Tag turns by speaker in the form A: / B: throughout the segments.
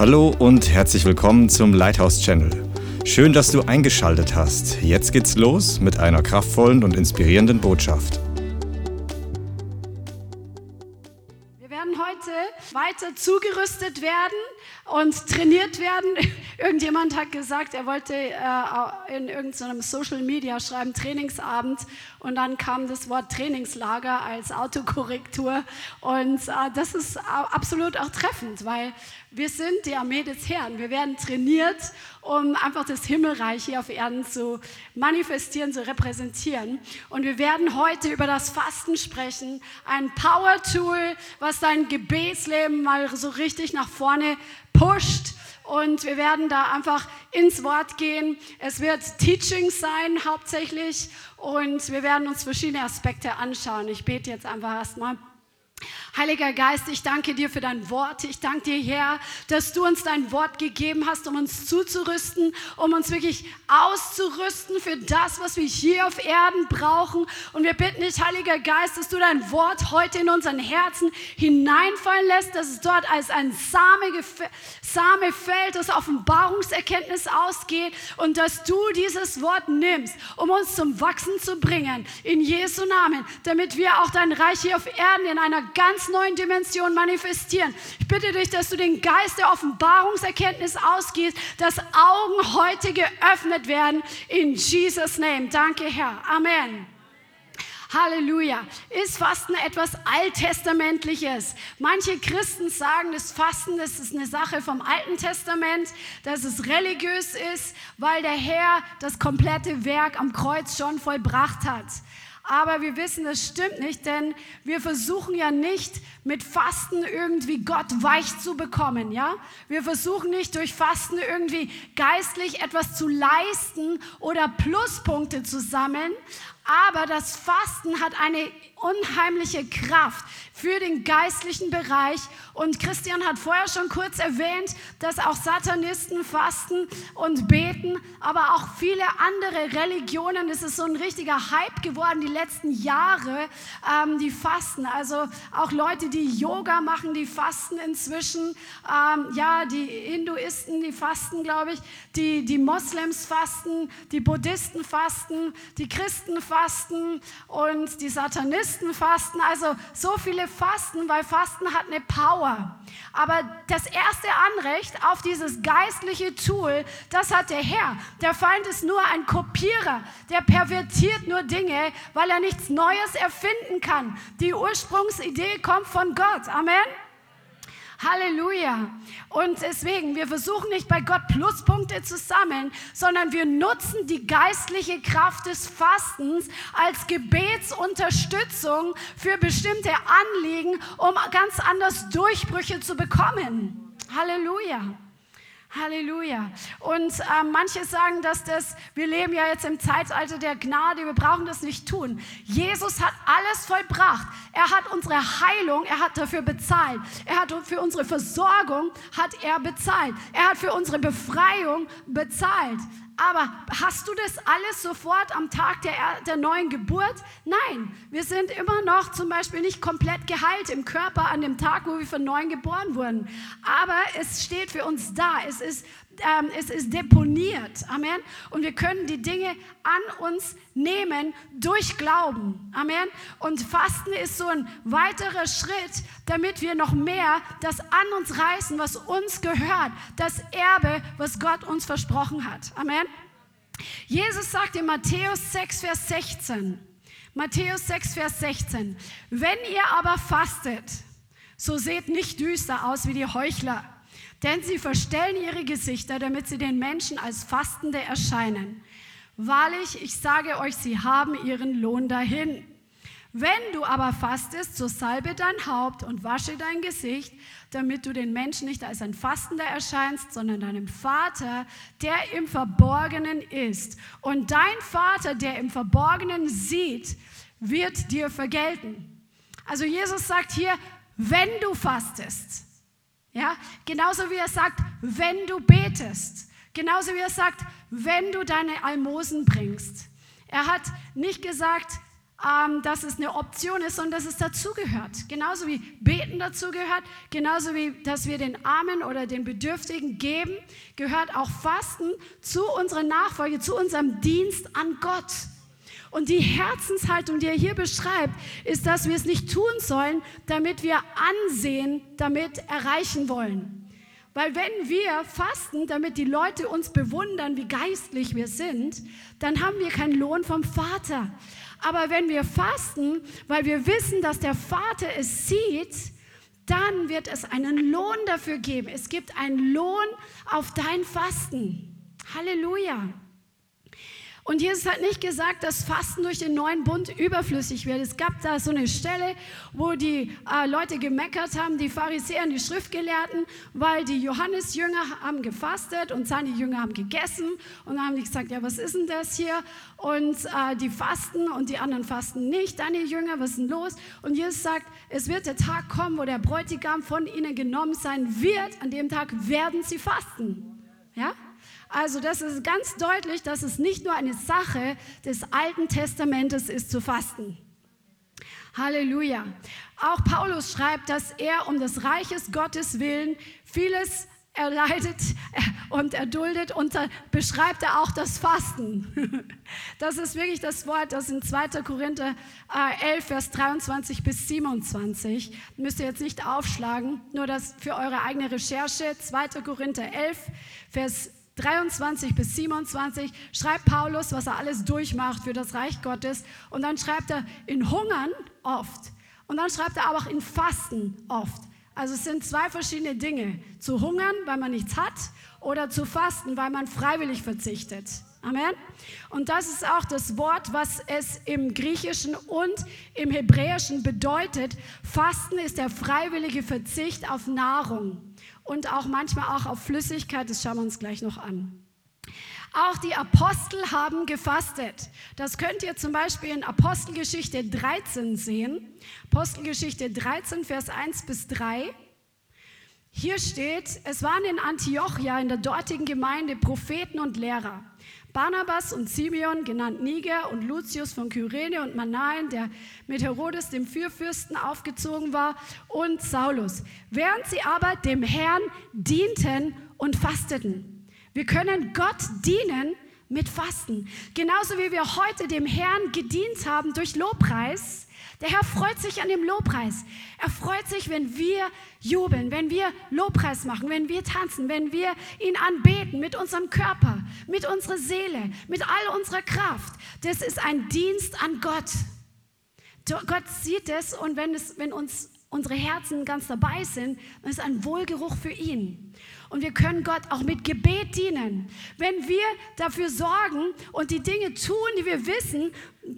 A: Hallo und herzlich willkommen zum Lighthouse Channel. Schön, dass du eingeschaltet hast. Jetzt geht's los mit einer kraftvollen und inspirierenden Botschaft.
B: Wir werden heute weiter zugerüstet werden und trainiert werden. Irgendjemand hat gesagt, er wollte äh, in irgendeinem Social Media schreiben Trainingsabend und dann kam das Wort Trainingslager als Autokorrektur und äh, das ist absolut auch treffend, weil wir sind die Armee des Herrn. Wir werden trainiert, um einfach das Himmelreich hier auf Erden zu manifestieren, zu repräsentieren. Und wir werden heute über das Fasten sprechen. Ein Power-Tool, was dein Gebetsleben mal so richtig nach vorne pusht. Und wir werden da einfach ins Wort gehen. Es wird Teaching sein hauptsächlich. Und wir werden uns verschiedene Aspekte anschauen. Ich bete jetzt einfach erstmal. Heiliger Geist, ich danke dir für dein Wort. Ich danke dir, Herr, dass du uns dein Wort gegeben hast, um uns zuzurüsten, um uns wirklich auszurüsten für das, was wir hier auf Erden brauchen. Und wir bitten dich, Heiliger Geist, dass du dein Wort heute in unseren Herzen hineinfallen lässt, dass es dort als ein Same, Same fällt, das Offenbarungserkenntnis ausgeht und dass du dieses Wort nimmst, um uns zum Wachsen zu bringen. In Jesu Namen, damit wir auch dein Reich hier auf Erden in einer ganz ganz neuen Dimension manifestieren. Ich bitte dich, dass du den Geist der Offenbarungserkenntnis ausgehst, dass Augen heute geöffnet werden. In Jesus' Name. Danke, Herr. Amen. Halleluja. Ist Fasten etwas Alttestamentliches? Manche Christen sagen, das Fasten das ist eine Sache vom Alten Testament, dass es religiös ist, weil der Herr das komplette Werk am Kreuz schon vollbracht hat. Aber wir wissen, das stimmt nicht, denn wir versuchen ja nicht mit Fasten irgendwie Gott weich zu bekommen, ja? Wir versuchen nicht durch Fasten irgendwie geistlich etwas zu leisten oder Pluspunkte zu sammeln, aber das Fasten hat eine unheimliche Kraft für den geistlichen Bereich. Und Christian hat vorher schon kurz erwähnt, dass auch Satanisten fasten und beten, aber auch viele andere Religionen. Es ist so ein richtiger Hype geworden die letzten Jahre, ähm, die fasten. Also auch Leute, die Yoga machen, die fasten inzwischen. Ähm, ja, die Hinduisten, die fasten, glaube ich. Die, die Moslems fasten, die Buddhisten fasten, die Christen fasten und die Satanisten fasten, also so viele fasten, weil Fasten hat eine Power. Aber das erste Anrecht auf dieses geistliche Tool, das hat der Herr. Der Feind ist nur ein Kopierer, der pervertiert nur Dinge, weil er nichts Neues erfinden kann. Die Ursprungsidee kommt von Gott. Amen. Halleluja. Und deswegen, wir versuchen nicht bei Gott Pluspunkte zu sammeln, sondern wir nutzen die geistliche Kraft des Fastens als Gebetsunterstützung für bestimmte Anliegen, um ganz anders Durchbrüche zu bekommen. Halleluja. Halleluja. Und äh, manche sagen, dass das, wir leben ja jetzt im Zeitalter der Gnade, wir brauchen das nicht tun. Jesus hat alles vollbracht. Er hat unsere Heilung, er hat dafür bezahlt. Er hat für unsere Versorgung, hat er bezahlt. Er hat für unsere Befreiung bezahlt. Aber hast du das alles sofort am Tag der, der neuen Geburt? Nein, wir sind immer noch zum Beispiel nicht komplett geheilt im Körper an dem Tag, wo wir von neuem geboren wurden. Aber es steht für uns da. Es ist, ähm, es ist deponiert. Amen. Und wir können die Dinge an uns nehmen durch Glauben. Amen. Und Fasten ist so ein weiterer Schritt, damit wir noch mehr das an uns reißen, was uns gehört. Das Erbe, was Gott uns versprochen hat. Amen. Jesus sagt in Matthäus 6, Vers 16, Matthäus 6, Vers 16, wenn ihr aber fastet, so seht nicht düster aus wie die Heuchler, denn sie verstellen ihre Gesichter, damit sie den Menschen als Fastende erscheinen. Wahrlich, ich sage euch, sie haben ihren Lohn dahin. Wenn du aber fastest, so salbe dein Haupt und wasche dein Gesicht, damit du den Menschen nicht als ein Fastender erscheinst, sondern deinem Vater, der im Verborgenen ist. Und dein Vater, der im Verborgenen sieht, wird dir vergelten. Also Jesus sagt hier, wenn du fastest, ja, genauso wie er sagt, wenn du betest, genauso wie er sagt, wenn du deine Almosen bringst. Er hat nicht gesagt, ähm, dass es eine Option ist, sondern dass es dazugehört. Genauso wie Beten dazugehört, genauso wie, dass wir den Armen oder den Bedürftigen geben, gehört auch Fasten zu unserer Nachfolge, zu unserem Dienst an Gott. Und die Herzenshaltung, die er hier beschreibt, ist, dass wir es nicht tun sollen, damit wir Ansehen damit erreichen wollen. Weil wenn wir fasten, damit die Leute uns bewundern, wie geistlich wir sind, dann haben wir keinen Lohn vom Vater. Aber wenn wir fasten, weil wir wissen, dass der Vater es sieht, dann wird es einen Lohn dafür geben. Es gibt einen Lohn auf dein Fasten. Halleluja. Und Jesus hat nicht gesagt, dass Fasten durch den neuen Bund überflüssig wird. Es gab da so eine Stelle, wo die äh, Leute gemeckert haben, die Pharisäer und die Schriftgelehrten, weil die Johannesjünger haben gefastet und seine Jünger haben gegessen. Und haben gesagt, ja, was ist denn das hier? Und äh, die fasten und die anderen fasten nicht. Deine Jünger, was ist denn los? Und Jesus sagt, es wird der Tag kommen, wo der Bräutigam von ihnen genommen sein wird. An dem Tag werden sie fasten. Ja? Also das ist ganz deutlich, dass es nicht nur eine Sache des Alten Testamentes ist zu fasten. Halleluja. Auch Paulus schreibt, dass er um des Reiches Gottes willen vieles erleidet und erduldet und beschreibt er auch das Fasten. Das ist wirklich das Wort, das in 2. Korinther 11, äh, Vers 23 bis 27, müsst ihr jetzt nicht aufschlagen, nur das für eure eigene Recherche, 2. Korinther 11, Vers 23 bis 27 schreibt Paulus, was er alles durchmacht für das Reich Gottes. Und dann schreibt er in Hungern oft. Und dann schreibt er aber auch in Fasten oft. Also es sind zwei verschiedene Dinge. Zu hungern, weil man nichts hat, oder zu fasten, weil man freiwillig verzichtet. Amen. Und das ist auch das Wort, was es im Griechischen und im Hebräischen bedeutet. Fasten ist der freiwillige Verzicht auf Nahrung und auch manchmal auch auf Flüssigkeit. Das schauen wir uns gleich noch an. Auch die Apostel haben gefastet. Das könnt ihr zum Beispiel in Apostelgeschichte 13 sehen. Apostelgeschichte 13, Vers 1 bis 3. Hier steht, es waren in Antiochia in der dortigen Gemeinde Propheten und Lehrer. Barnabas und Simeon, genannt Niger, und Lucius von Kyrene und Manaen, der mit Herodes, dem Fürfürsten, aufgezogen war, und Saulus. Während sie aber dem Herrn dienten und fasteten. Wir können Gott dienen mit Fasten. Genauso wie wir heute dem Herrn gedient haben durch Lobpreis, der Herr freut sich an dem Lobpreis. Er freut sich, wenn wir jubeln, wenn wir Lobpreis machen, wenn wir tanzen, wenn wir ihn anbeten mit unserem Körper, mit unserer Seele, mit all unserer Kraft. Das ist ein Dienst an Gott. Gott sieht es und wenn, es, wenn uns unsere Herzen ganz dabei sind, dann ist es ein Wohlgeruch für ihn. Und wir können Gott auch mit Gebet dienen. Wenn wir dafür sorgen und die Dinge tun, die wir wissen,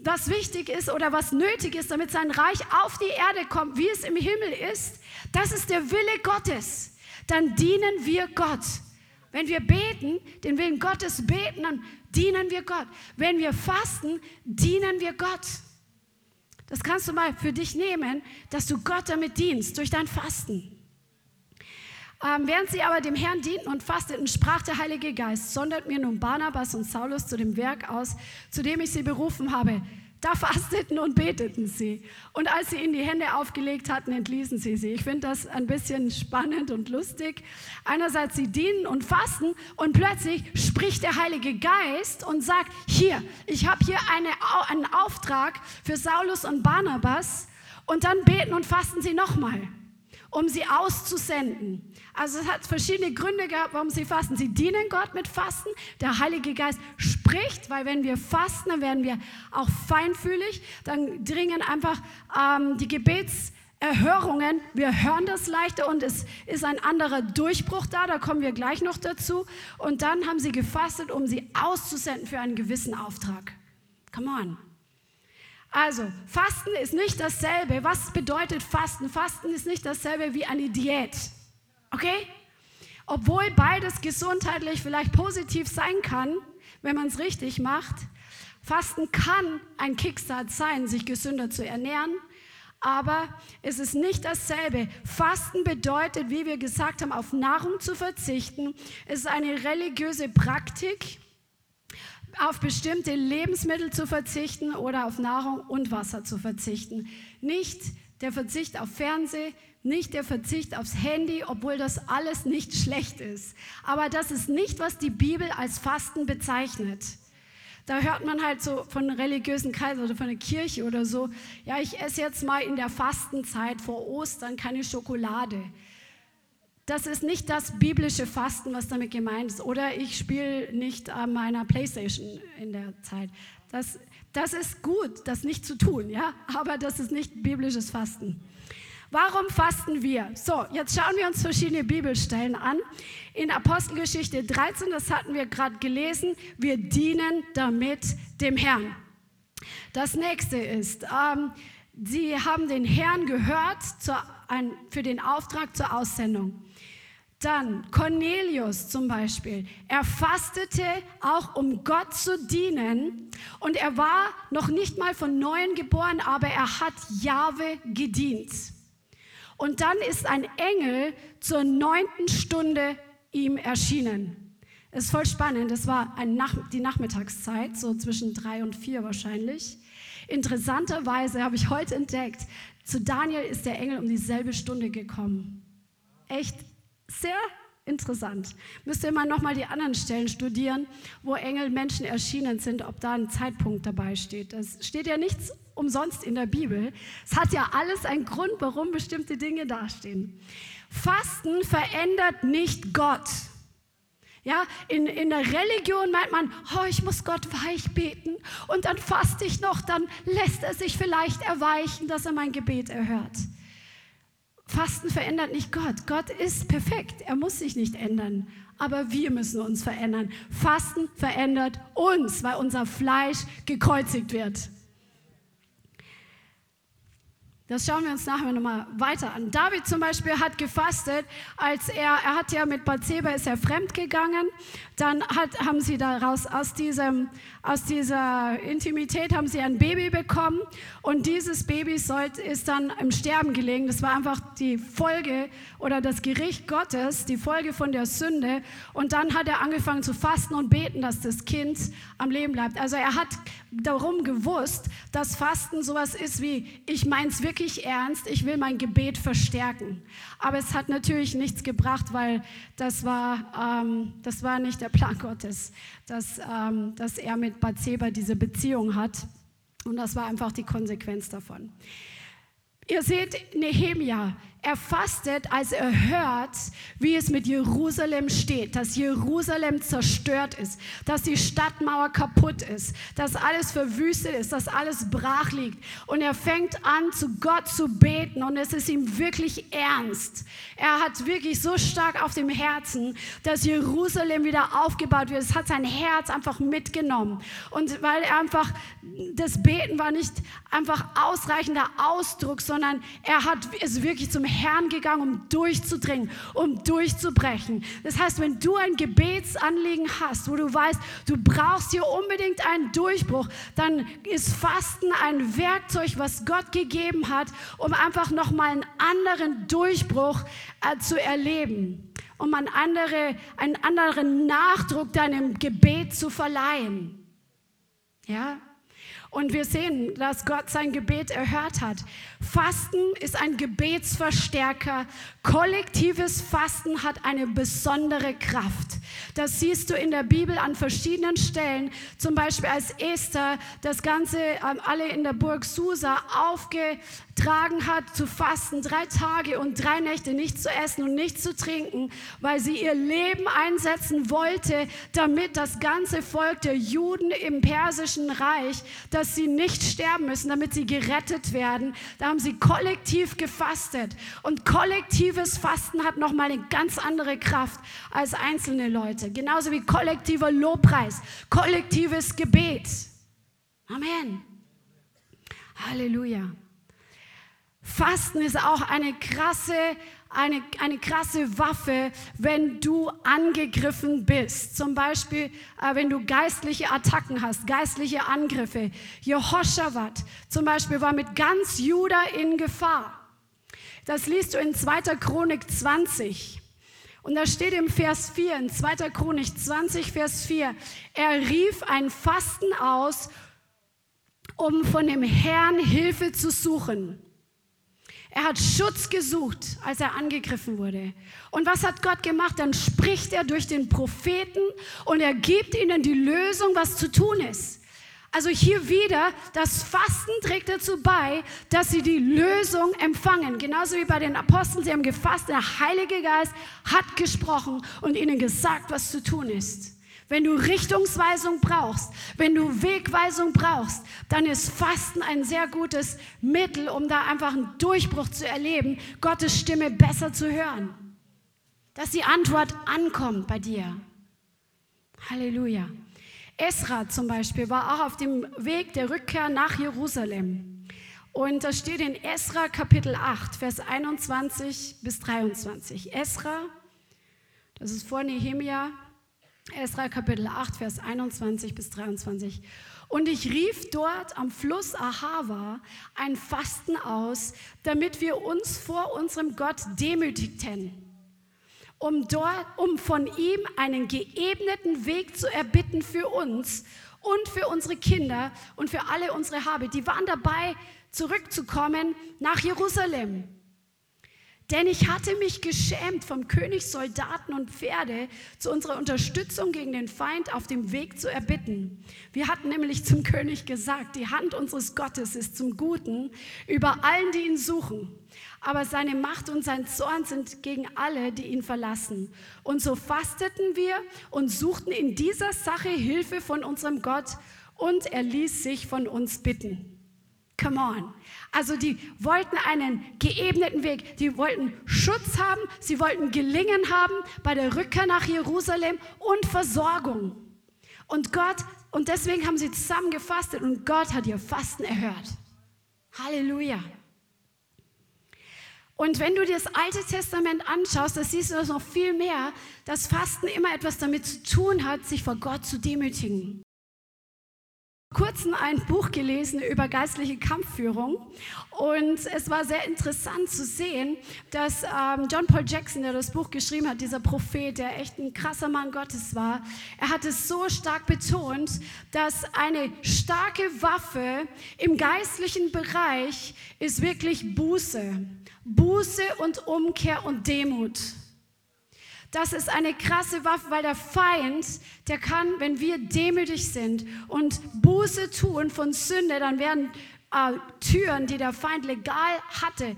B: was wichtig ist oder was nötig ist, damit sein Reich auf die Erde kommt, wie es im Himmel ist, das ist der Wille Gottes. Dann dienen wir Gott. Wenn wir beten, den Willen Gottes beten, dann dienen wir Gott. Wenn wir fasten, dienen wir Gott. Das kannst du mal für dich nehmen, dass du Gott damit dienst, durch dein Fasten. Ähm, während sie aber dem Herrn dienten und fasteten, sprach der Heilige Geist, sondert mir nun Barnabas und Saulus zu dem Werk aus, zu dem ich sie berufen habe. Da fasteten und beteten sie. Und als sie ihnen die Hände aufgelegt hatten, entließen sie sie. Ich finde das ein bisschen spannend und lustig. Einerseits sie dienen und fasten und plötzlich spricht der Heilige Geist und sagt, hier, ich habe hier eine, einen Auftrag für Saulus und Barnabas. Und dann beten und fasten sie nochmal um sie auszusenden. Also es hat verschiedene Gründe gehabt, warum sie fasten. Sie dienen Gott mit Fasten. Der Heilige Geist spricht, weil wenn wir fasten, dann werden wir auch feinfühlig. Dann dringen einfach ähm, die Gebetserhörungen. Wir hören das leichter und es ist ein anderer Durchbruch da. Da kommen wir gleich noch dazu. Und dann haben sie gefastet, um sie auszusenden für einen gewissen Auftrag. Come on. Also, Fasten ist nicht dasselbe. Was bedeutet Fasten? Fasten ist nicht dasselbe wie eine Diät. Okay? Obwohl beides gesundheitlich vielleicht positiv sein kann, wenn man es richtig macht. Fasten kann ein Kickstart sein, sich gesünder zu ernähren, aber es ist nicht dasselbe. Fasten bedeutet, wie wir gesagt haben, auf Nahrung zu verzichten. Es ist eine religiöse Praktik, auf bestimmte Lebensmittel zu verzichten oder auf Nahrung und Wasser zu verzichten. Nicht der Verzicht auf Fernseh, nicht der Verzicht aufs Handy, obwohl das alles nicht schlecht ist. Aber das ist nicht, was die Bibel als Fasten bezeichnet. Da hört man halt so von religiösen Kreisen oder von der Kirche oder so, ja, ich esse jetzt mal in der Fastenzeit vor Ostern keine Schokolade. Das ist nicht das biblische Fasten, was damit gemeint ist. Oder ich spiele nicht an meiner Playstation in der Zeit. Das, das ist gut, das nicht zu tun, ja, aber das ist nicht biblisches Fasten. Warum fasten wir? So, jetzt schauen wir uns verschiedene Bibelstellen an. In Apostelgeschichte 13, das hatten wir gerade gelesen, wir dienen damit dem Herrn. Das nächste ist, ähm, sie haben den Herrn gehört zur, ein, für den Auftrag zur Aussendung. Dann Cornelius zum Beispiel. Er fastete auch, um Gott zu dienen. Und er war noch nicht mal von Neuem geboren, aber er hat Jahwe gedient. Und dann ist ein Engel zur neunten Stunde ihm erschienen. Ist voll spannend. Das war Nach die Nachmittagszeit, so zwischen drei und vier wahrscheinlich. Interessanterweise habe ich heute entdeckt, zu Daniel ist der Engel um dieselbe Stunde gekommen. Echt sehr interessant. Müsst ihr mal nochmal die anderen Stellen studieren, wo Engel Menschen erschienen sind, ob da ein Zeitpunkt dabei steht. Das steht ja nichts umsonst in der Bibel. Es hat ja alles einen Grund, warum bestimmte Dinge dastehen. Fasten verändert nicht Gott. Ja, in, in der Religion meint man, oh, ich muss Gott weich beten und dann faste ich noch, dann lässt er sich vielleicht erweichen, dass er mein Gebet erhört. Fasten verändert nicht Gott. Gott ist perfekt. Er muss sich nicht ändern. Aber wir müssen uns verändern. Fasten verändert uns, weil unser Fleisch gekreuzigt wird. Das schauen wir uns nachher nochmal weiter an. David zum Beispiel hat gefastet, als er, er hat ja mit Bathseba ist er fremd gegangen, dann hat, haben sie daraus, aus, diesem, aus dieser Intimität haben sie ein Baby bekommen und dieses Baby sollt, ist dann im Sterben gelegen. Das war einfach die Folge oder das Gericht Gottes, die Folge von der Sünde und dann hat er angefangen zu fasten und beten, dass das Kind am Leben bleibt. Also er hat darum gewusst, dass Fasten sowas ist wie, ich meine es wirklich wirklich ernst, ich will mein Gebet verstärken. Aber es hat natürlich nichts gebracht, weil das war, ähm, das war nicht der Plan Gottes, dass, ähm, dass er mit Bathseba diese Beziehung hat. Und das war einfach die Konsequenz davon. Ihr seht Nehemia, er fastet, als er hört, wie es mit Jerusalem steht, dass Jerusalem zerstört ist, dass die Stadtmauer kaputt ist, dass alles verwüstet ist, dass alles brach liegt. Und er fängt an, zu Gott zu beten und es ist ihm wirklich ernst. Er hat wirklich so stark auf dem Herzen, dass Jerusalem wieder aufgebaut wird. Es hat sein Herz einfach mitgenommen. Und weil er einfach, das Beten war nicht einfach ausreichender Ausdruck, sondern er hat es wirklich zum Herrn gegangen, um durchzudringen, um durchzubrechen. Das heißt, wenn du ein Gebetsanliegen hast, wo du weißt, du brauchst hier unbedingt einen Durchbruch, dann ist Fasten ein Werkzeug, was Gott gegeben hat, um einfach nochmal einen anderen Durchbruch äh, zu erleben, um einen, andere, einen anderen Nachdruck deinem Gebet zu verleihen. Ja, und wir sehen, dass Gott sein Gebet erhört hat. Fasten ist ein Gebetsverstärker. Kollektives Fasten hat eine besondere Kraft. Das siehst du in der Bibel an verschiedenen Stellen. Zum Beispiel als Esther das Ganze ähm, alle in der Burg Susa aufgetragen hat, zu fasten, drei Tage und drei Nächte nicht zu essen und nicht zu trinken, weil sie ihr Leben einsetzen wollte, damit das ganze Volk der Juden im persischen Reich, dass sie nicht sterben müssen, damit sie gerettet werden. Da haben sie kollektiv gefastet. Und kollektives Fasten hat nochmal eine ganz andere Kraft als einzelne Leute. Genauso wie kollektiver Lobpreis, kollektives Gebet. Amen. Halleluja. Fasten ist auch eine krasse eine, eine krasse Waffe, wenn du angegriffen bist. Zum Beispiel, äh, wenn du geistliche Attacken hast, geistliche Angriffe. Jehoshaphat zum Beispiel war mit ganz Juda in Gefahr. Das liest du in 2. Chronik 20. Und da steht im Vers 4, in 2. Chronik 20, Vers 4, er rief ein Fasten aus, um von dem Herrn Hilfe zu suchen. Er hat Schutz gesucht, als er angegriffen wurde. Und was hat Gott gemacht? Dann spricht er durch den Propheten und er gibt ihnen die Lösung, was zu tun ist. Also hier wieder, das Fasten trägt dazu bei, dass sie die Lösung empfangen. Genauso wie bei den Aposteln, sie haben gefasst, der Heilige Geist hat gesprochen und ihnen gesagt, was zu tun ist. Wenn du Richtungsweisung brauchst, wenn du Wegweisung brauchst, dann ist Fasten ein sehr gutes Mittel, um da einfach einen Durchbruch zu erleben, Gottes Stimme besser zu hören. Dass die Antwort ankommt bei dir. Halleluja. Esra zum Beispiel war auch auf dem Weg der Rückkehr nach Jerusalem. Und das steht in Esra Kapitel 8, Vers 21 bis 23. Esra, das ist vor Nehemia, Esra Kapitel 8, Vers 21 bis 23. Und ich rief dort am Fluss Ahava ein Fasten aus, damit wir uns vor unserem Gott demütigten um, dort, um von ihm einen geebneten Weg zu erbitten für uns und für unsere Kinder und für alle unsere Habe. Die waren dabei, zurückzukommen nach Jerusalem. Denn ich hatte mich geschämt, vom König Soldaten und Pferde zu unserer Unterstützung gegen den Feind auf dem Weg zu erbitten. Wir hatten nämlich zum König gesagt, die Hand unseres Gottes ist zum Guten über allen, die ihn suchen. Aber seine Macht und sein Zorn sind gegen alle, die ihn verlassen. Und so fasteten wir und suchten in dieser Sache Hilfe von unserem Gott und er ließ sich von uns bitten. Come on. Also die wollten einen geebneten Weg, die wollten Schutz haben, sie wollten Gelingen haben bei der Rückkehr nach Jerusalem und Versorgung. Und Gott, und deswegen haben sie zusammen gefastet und Gott hat ihr Fasten erhört. Halleluja. Und wenn du dir das Alte Testament anschaust, da siehst du noch viel mehr, dass Fasten immer etwas damit zu tun hat, sich vor Gott zu demütigen kurzem ein Buch gelesen über geistliche Kampfführung und es war sehr interessant zu sehen, dass ähm, John Paul Jackson, der das Buch geschrieben hat, dieser Prophet, der echt ein krasser Mann Gottes war, er hat es so stark betont, dass eine starke Waffe im geistlichen Bereich ist wirklich Buße. Buße und Umkehr und Demut. Das ist eine krasse Waffe, weil der Feind, der kann, wenn wir demütig sind und Buße tun von Sünde, dann werden äh, Türen, die der Feind legal hatte,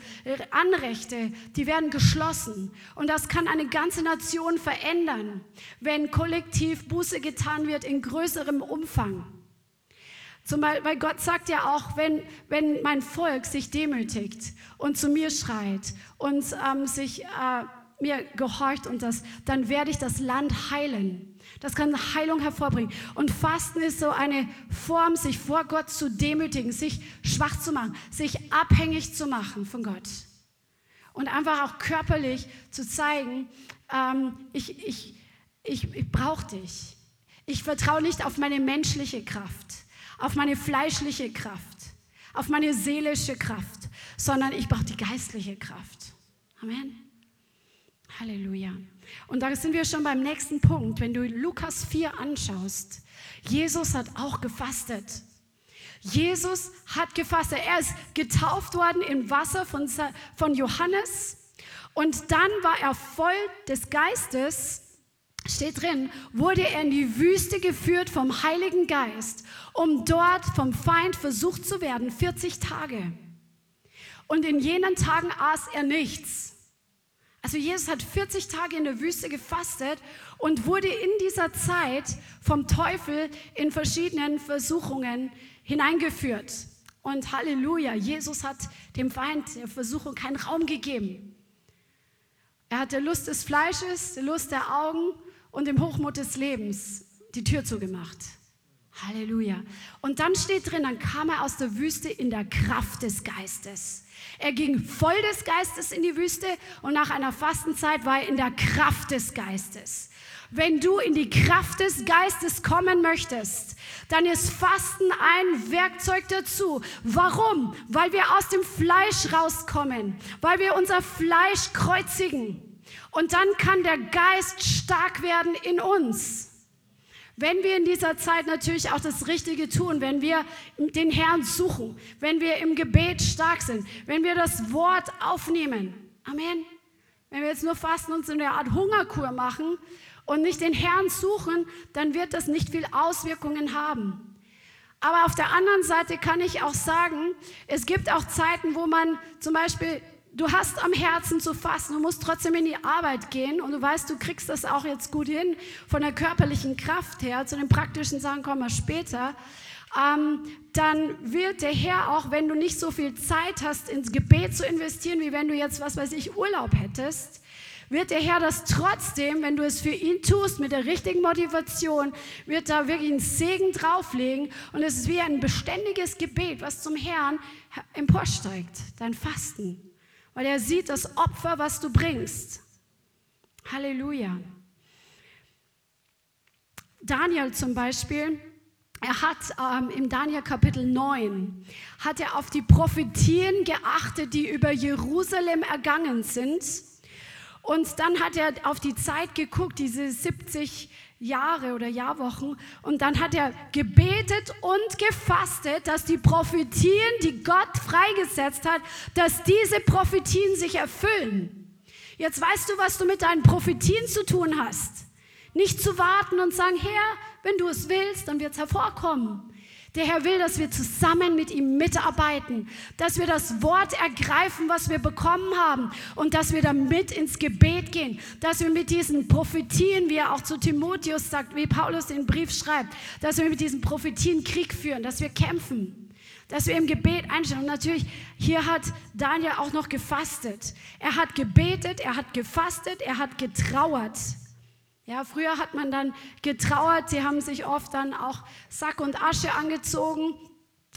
B: Anrechte, die werden geschlossen. Und das kann eine ganze Nation verändern, wenn kollektiv Buße getan wird in größerem Umfang. Zumal, weil Gott sagt ja auch, wenn, wenn mein Volk sich demütigt und zu mir schreit und ähm, sich äh, mir gehorcht und das, dann werde ich das Land heilen. Das kann Heilung hervorbringen. Und Fasten ist so eine Form, sich vor Gott zu demütigen, sich schwach zu machen, sich abhängig zu machen von Gott. Und einfach auch körperlich zu zeigen, ähm, ich, ich, ich, ich brauche dich. Ich vertraue nicht auf meine menschliche Kraft, auf meine fleischliche Kraft, auf meine seelische Kraft, sondern ich brauche die geistliche Kraft. Amen. Halleluja. Und da sind wir schon beim nächsten Punkt. Wenn du Lukas 4 anschaust, Jesus hat auch gefastet. Jesus hat gefastet. Er ist getauft worden im Wasser von, von Johannes. Und dann war er voll des Geistes, steht drin, wurde er in die Wüste geführt vom Heiligen Geist, um dort vom Feind versucht zu werden, 40 Tage. Und in jenen Tagen aß er nichts. Also Jesus hat 40 Tage in der Wüste gefastet und wurde in dieser Zeit vom Teufel in verschiedenen Versuchungen hineingeführt. Und Halleluja, Jesus hat dem Feind der Versuchung keinen Raum gegeben. Er hat der Lust des Fleisches, der Lust der Augen und dem Hochmut des Lebens die Tür zugemacht. Halleluja. Und dann steht drin, dann kam er aus der Wüste in der Kraft des Geistes. Er ging voll des Geistes in die Wüste und nach einer Fastenzeit war er in der Kraft des Geistes. Wenn du in die Kraft des Geistes kommen möchtest, dann ist Fasten ein Werkzeug dazu. Warum? Weil wir aus dem Fleisch rauskommen, weil wir unser Fleisch kreuzigen Und dann kann der Geist stark werden in uns. Wenn wir in dieser Zeit natürlich auch das Richtige tun, wenn wir den Herrn suchen, wenn wir im Gebet stark sind, wenn wir das Wort aufnehmen. Amen. Wenn wir jetzt nur fasten und so eine Art Hungerkur machen und nicht den Herrn suchen, dann wird das nicht viel Auswirkungen haben. Aber auf der anderen Seite kann ich auch sagen, es gibt auch Zeiten, wo man zum Beispiel, du hast am Herzen zu fasten, du musst trotzdem in die Arbeit gehen und du weißt, du kriegst das auch jetzt gut hin von der körperlichen Kraft her. Zu den praktischen Sachen kommen wir später. Ähm, dann wird der Herr auch, wenn du nicht so viel Zeit hast, ins Gebet zu investieren, wie wenn du jetzt, was weiß ich, Urlaub hättest, wird der Herr das trotzdem, wenn du es für ihn tust, mit der richtigen Motivation, wird da wirklich einen Segen drauflegen und es ist wie ein beständiges Gebet, was zum Herrn emporsteigt, dein Fasten, weil er sieht das Opfer, was du bringst. Halleluja. Daniel zum Beispiel, er hat ähm, im Daniel Kapitel 9, hat er auf die Prophetien geachtet, die über Jerusalem ergangen sind und dann hat er auf die Zeit geguckt, diese 70 Jahre oder Jahrwochen. Und dann hat er gebetet und gefastet, dass die Prophetien, die Gott freigesetzt hat, dass diese Prophetien sich erfüllen. Jetzt weißt du, was du mit deinen Prophetien zu tun hast. Nicht zu warten und sagen, Herr, wenn du es willst, dann wird es hervorkommen. Der Herr will, dass wir zusammen mit ihm mitarbeiten, dass wir das Wort ergreifen, was wir bekommen haben und dass wir damit ins Gebet gehen, dass wir mit diesen Prophetien, wie er auch zu Timotheus sagt, wie Paulus den Brief schreibt, dass wir mit diesen Prophetien Krieg führen, dass wir kämpfen, dass wir im Gebet einstellen. Und natürlich, hier hat Daniel auch noch gefastet. Er hat gebetet, er hat gefastet, er hat getrauert. Ja, früher hat man dann getrauert, sie haben sich oft dann auch Sack und Asche angezogen,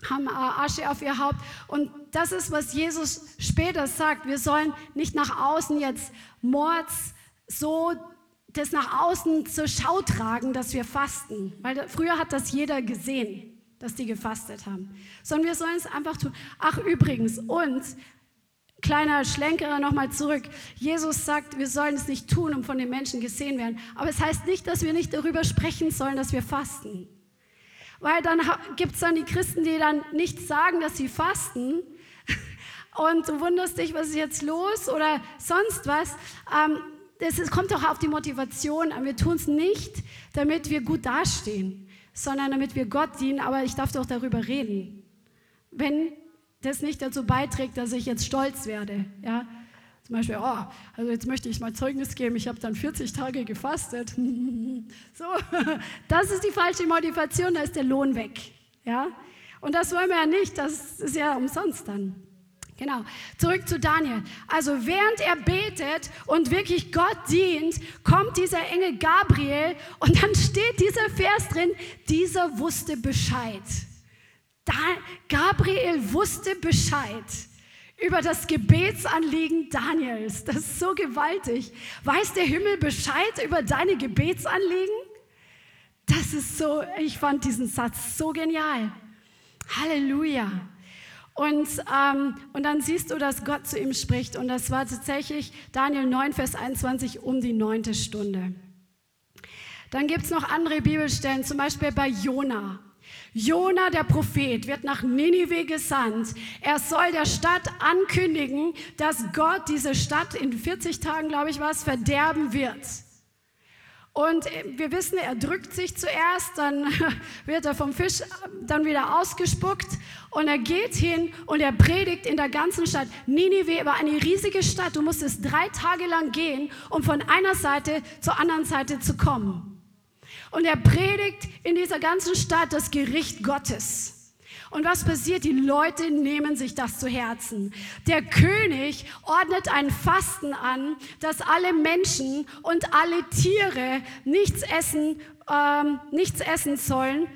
B: haben äh, Asche auf ihr Haupt. Und das ist, was Jesus später sagt. Wir sollen nicht nach außen jetzt Mords so das nach außen zur Schau tragen, dass wir fasten. Weil früher hat das jeder gesehen, dass die gefastet haben. Sondern wir sollen es einfach tun. Ach übrigens, und Kleiner Schlenkerer nochmal zurück. Jesus sagt, wir sollen es nicht tun, um von den Menschen gesehen werden. Aber es heißt nicht, dass wir nicht darüber sprechen sollen, dass wir fasten. Weil dann gibt es dann die Christen, die dann nicht sagen, dass sie fasten. Und du wunderst dich, was ist jetzt los oder sonst was. Ähm, das kommt doch auf die Motivation an. Wir tun es nicht, damit wir gut dastehen, sondern damit wir Gott dienen. Aber ich darf doch darüber reden. Wenn das nicht dazu beiträgt, dass ich jetzt stolz werde. Ja? Zum Beispiel, oh, also jetzt möchte ich mal Zeugnis geben, ich habe dann 40 Tage gefastet. so, das ist die falsche Motivation, da ist der Lohn weg. Ja? Und das wollen wir ja nicht, das ist ja umsonst dann. Genau. Zurück zu Daniel. Also während er betet und wirklich Gott dient, kommt dieser Engel Gabriel und dann steht dieser Vers drin, dieser wusste Bescheid. Gabriel wusste Bescheid über das Gebetsanliegen Daniels. Das ist so gewaltig. Weiß der Himmel Bescheid über deine Gebetsanliegen? Das ist so, ich fand diesen Satz so genial. Halleluja. Und, ähm, und dann siehst du, dass Gott zu ihm spricht. Und das war tatsächlich Daniel 9, Vers 21 um die neunte Stunde. Dann gibt es noch andere Bibelstellen, zum Beispiel bei Jona. Jona, der Prophet, wird nach Ninive gesandt. Er soll der Stadt ankündigen, dass Gott diese Stadt in 40 Tagen, glaube ich, was verderben wird. Und wir wissen, er drückt sich zuerst, dann wird er vom Fisch dann wieder ausgespuckt und er geht hin und er predigt in der ganzen Stadt. Ninive war eine riesige Stadt. Du musstest drei Tage lang gehen, um von einer Seite zur anderen Seite zu kommen. Und er predigt in dieser ganzen Stadt das Gericht Gottes. Und was passiert? Die Leute nehmen sich das zu Herzen. Der König ordnet ein Fasten an, dass alle Menschen und alle Tiere nichts essen, ähm, nichts essen sollen.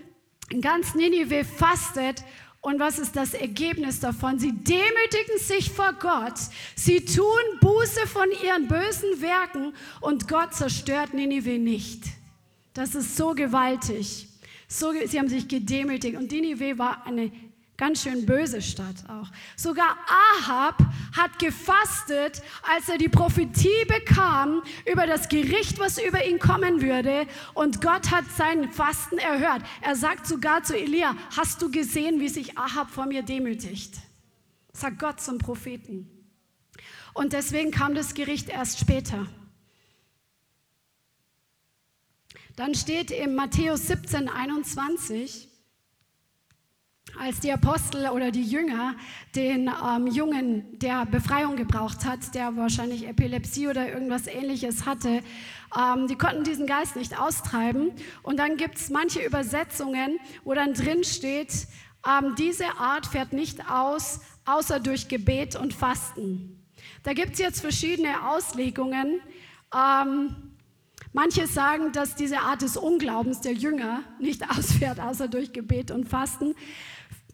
B: Ganz Ninive fastet und was ist das Ergebnis davon? Sie demütigen sich vor Gott, sie tun Buße von ihren bösen Werken und Gott zerstört Ninive nicht. Das ist so gewaltig. So, sie haben sich gedemütigt. Und Ninive war eine Ganz schön böse Stadt auch. Sogar Ahab hat gefastet, als er die Prophetie bekam über das Gericht, was über ihn kommen würde. Und Gott hat sein Fasten erhört. Er sagt sogar zu Elia, hast du gesehen, wie sich Ahab vor mir demütigt? Sagt Gott zum Propheten. Und deswegen kam das Gericht erst später. Dann steht im Matthäus 17, 21, als die Apostel oder die Jünger den ähm, Jungen, der Befreiung gebraucht hat, der wahrscheinlich Epilepsie oder irgendwas ähnliches hatte, ähm, die konnten diesen Geist nicht austreiben. Und dann gibt es manche Übersetzungen, wo dann drin steht, ähm, diese Art fährt nicht aus, außer durch Gebet und Fasten. Da gibt es jetzt verschiedene Auslegungen. Ähm, Manche sagen, dass diese Art des Unglaubens der Jünger nicht ausfährt, außer durch Gebet und Fasten.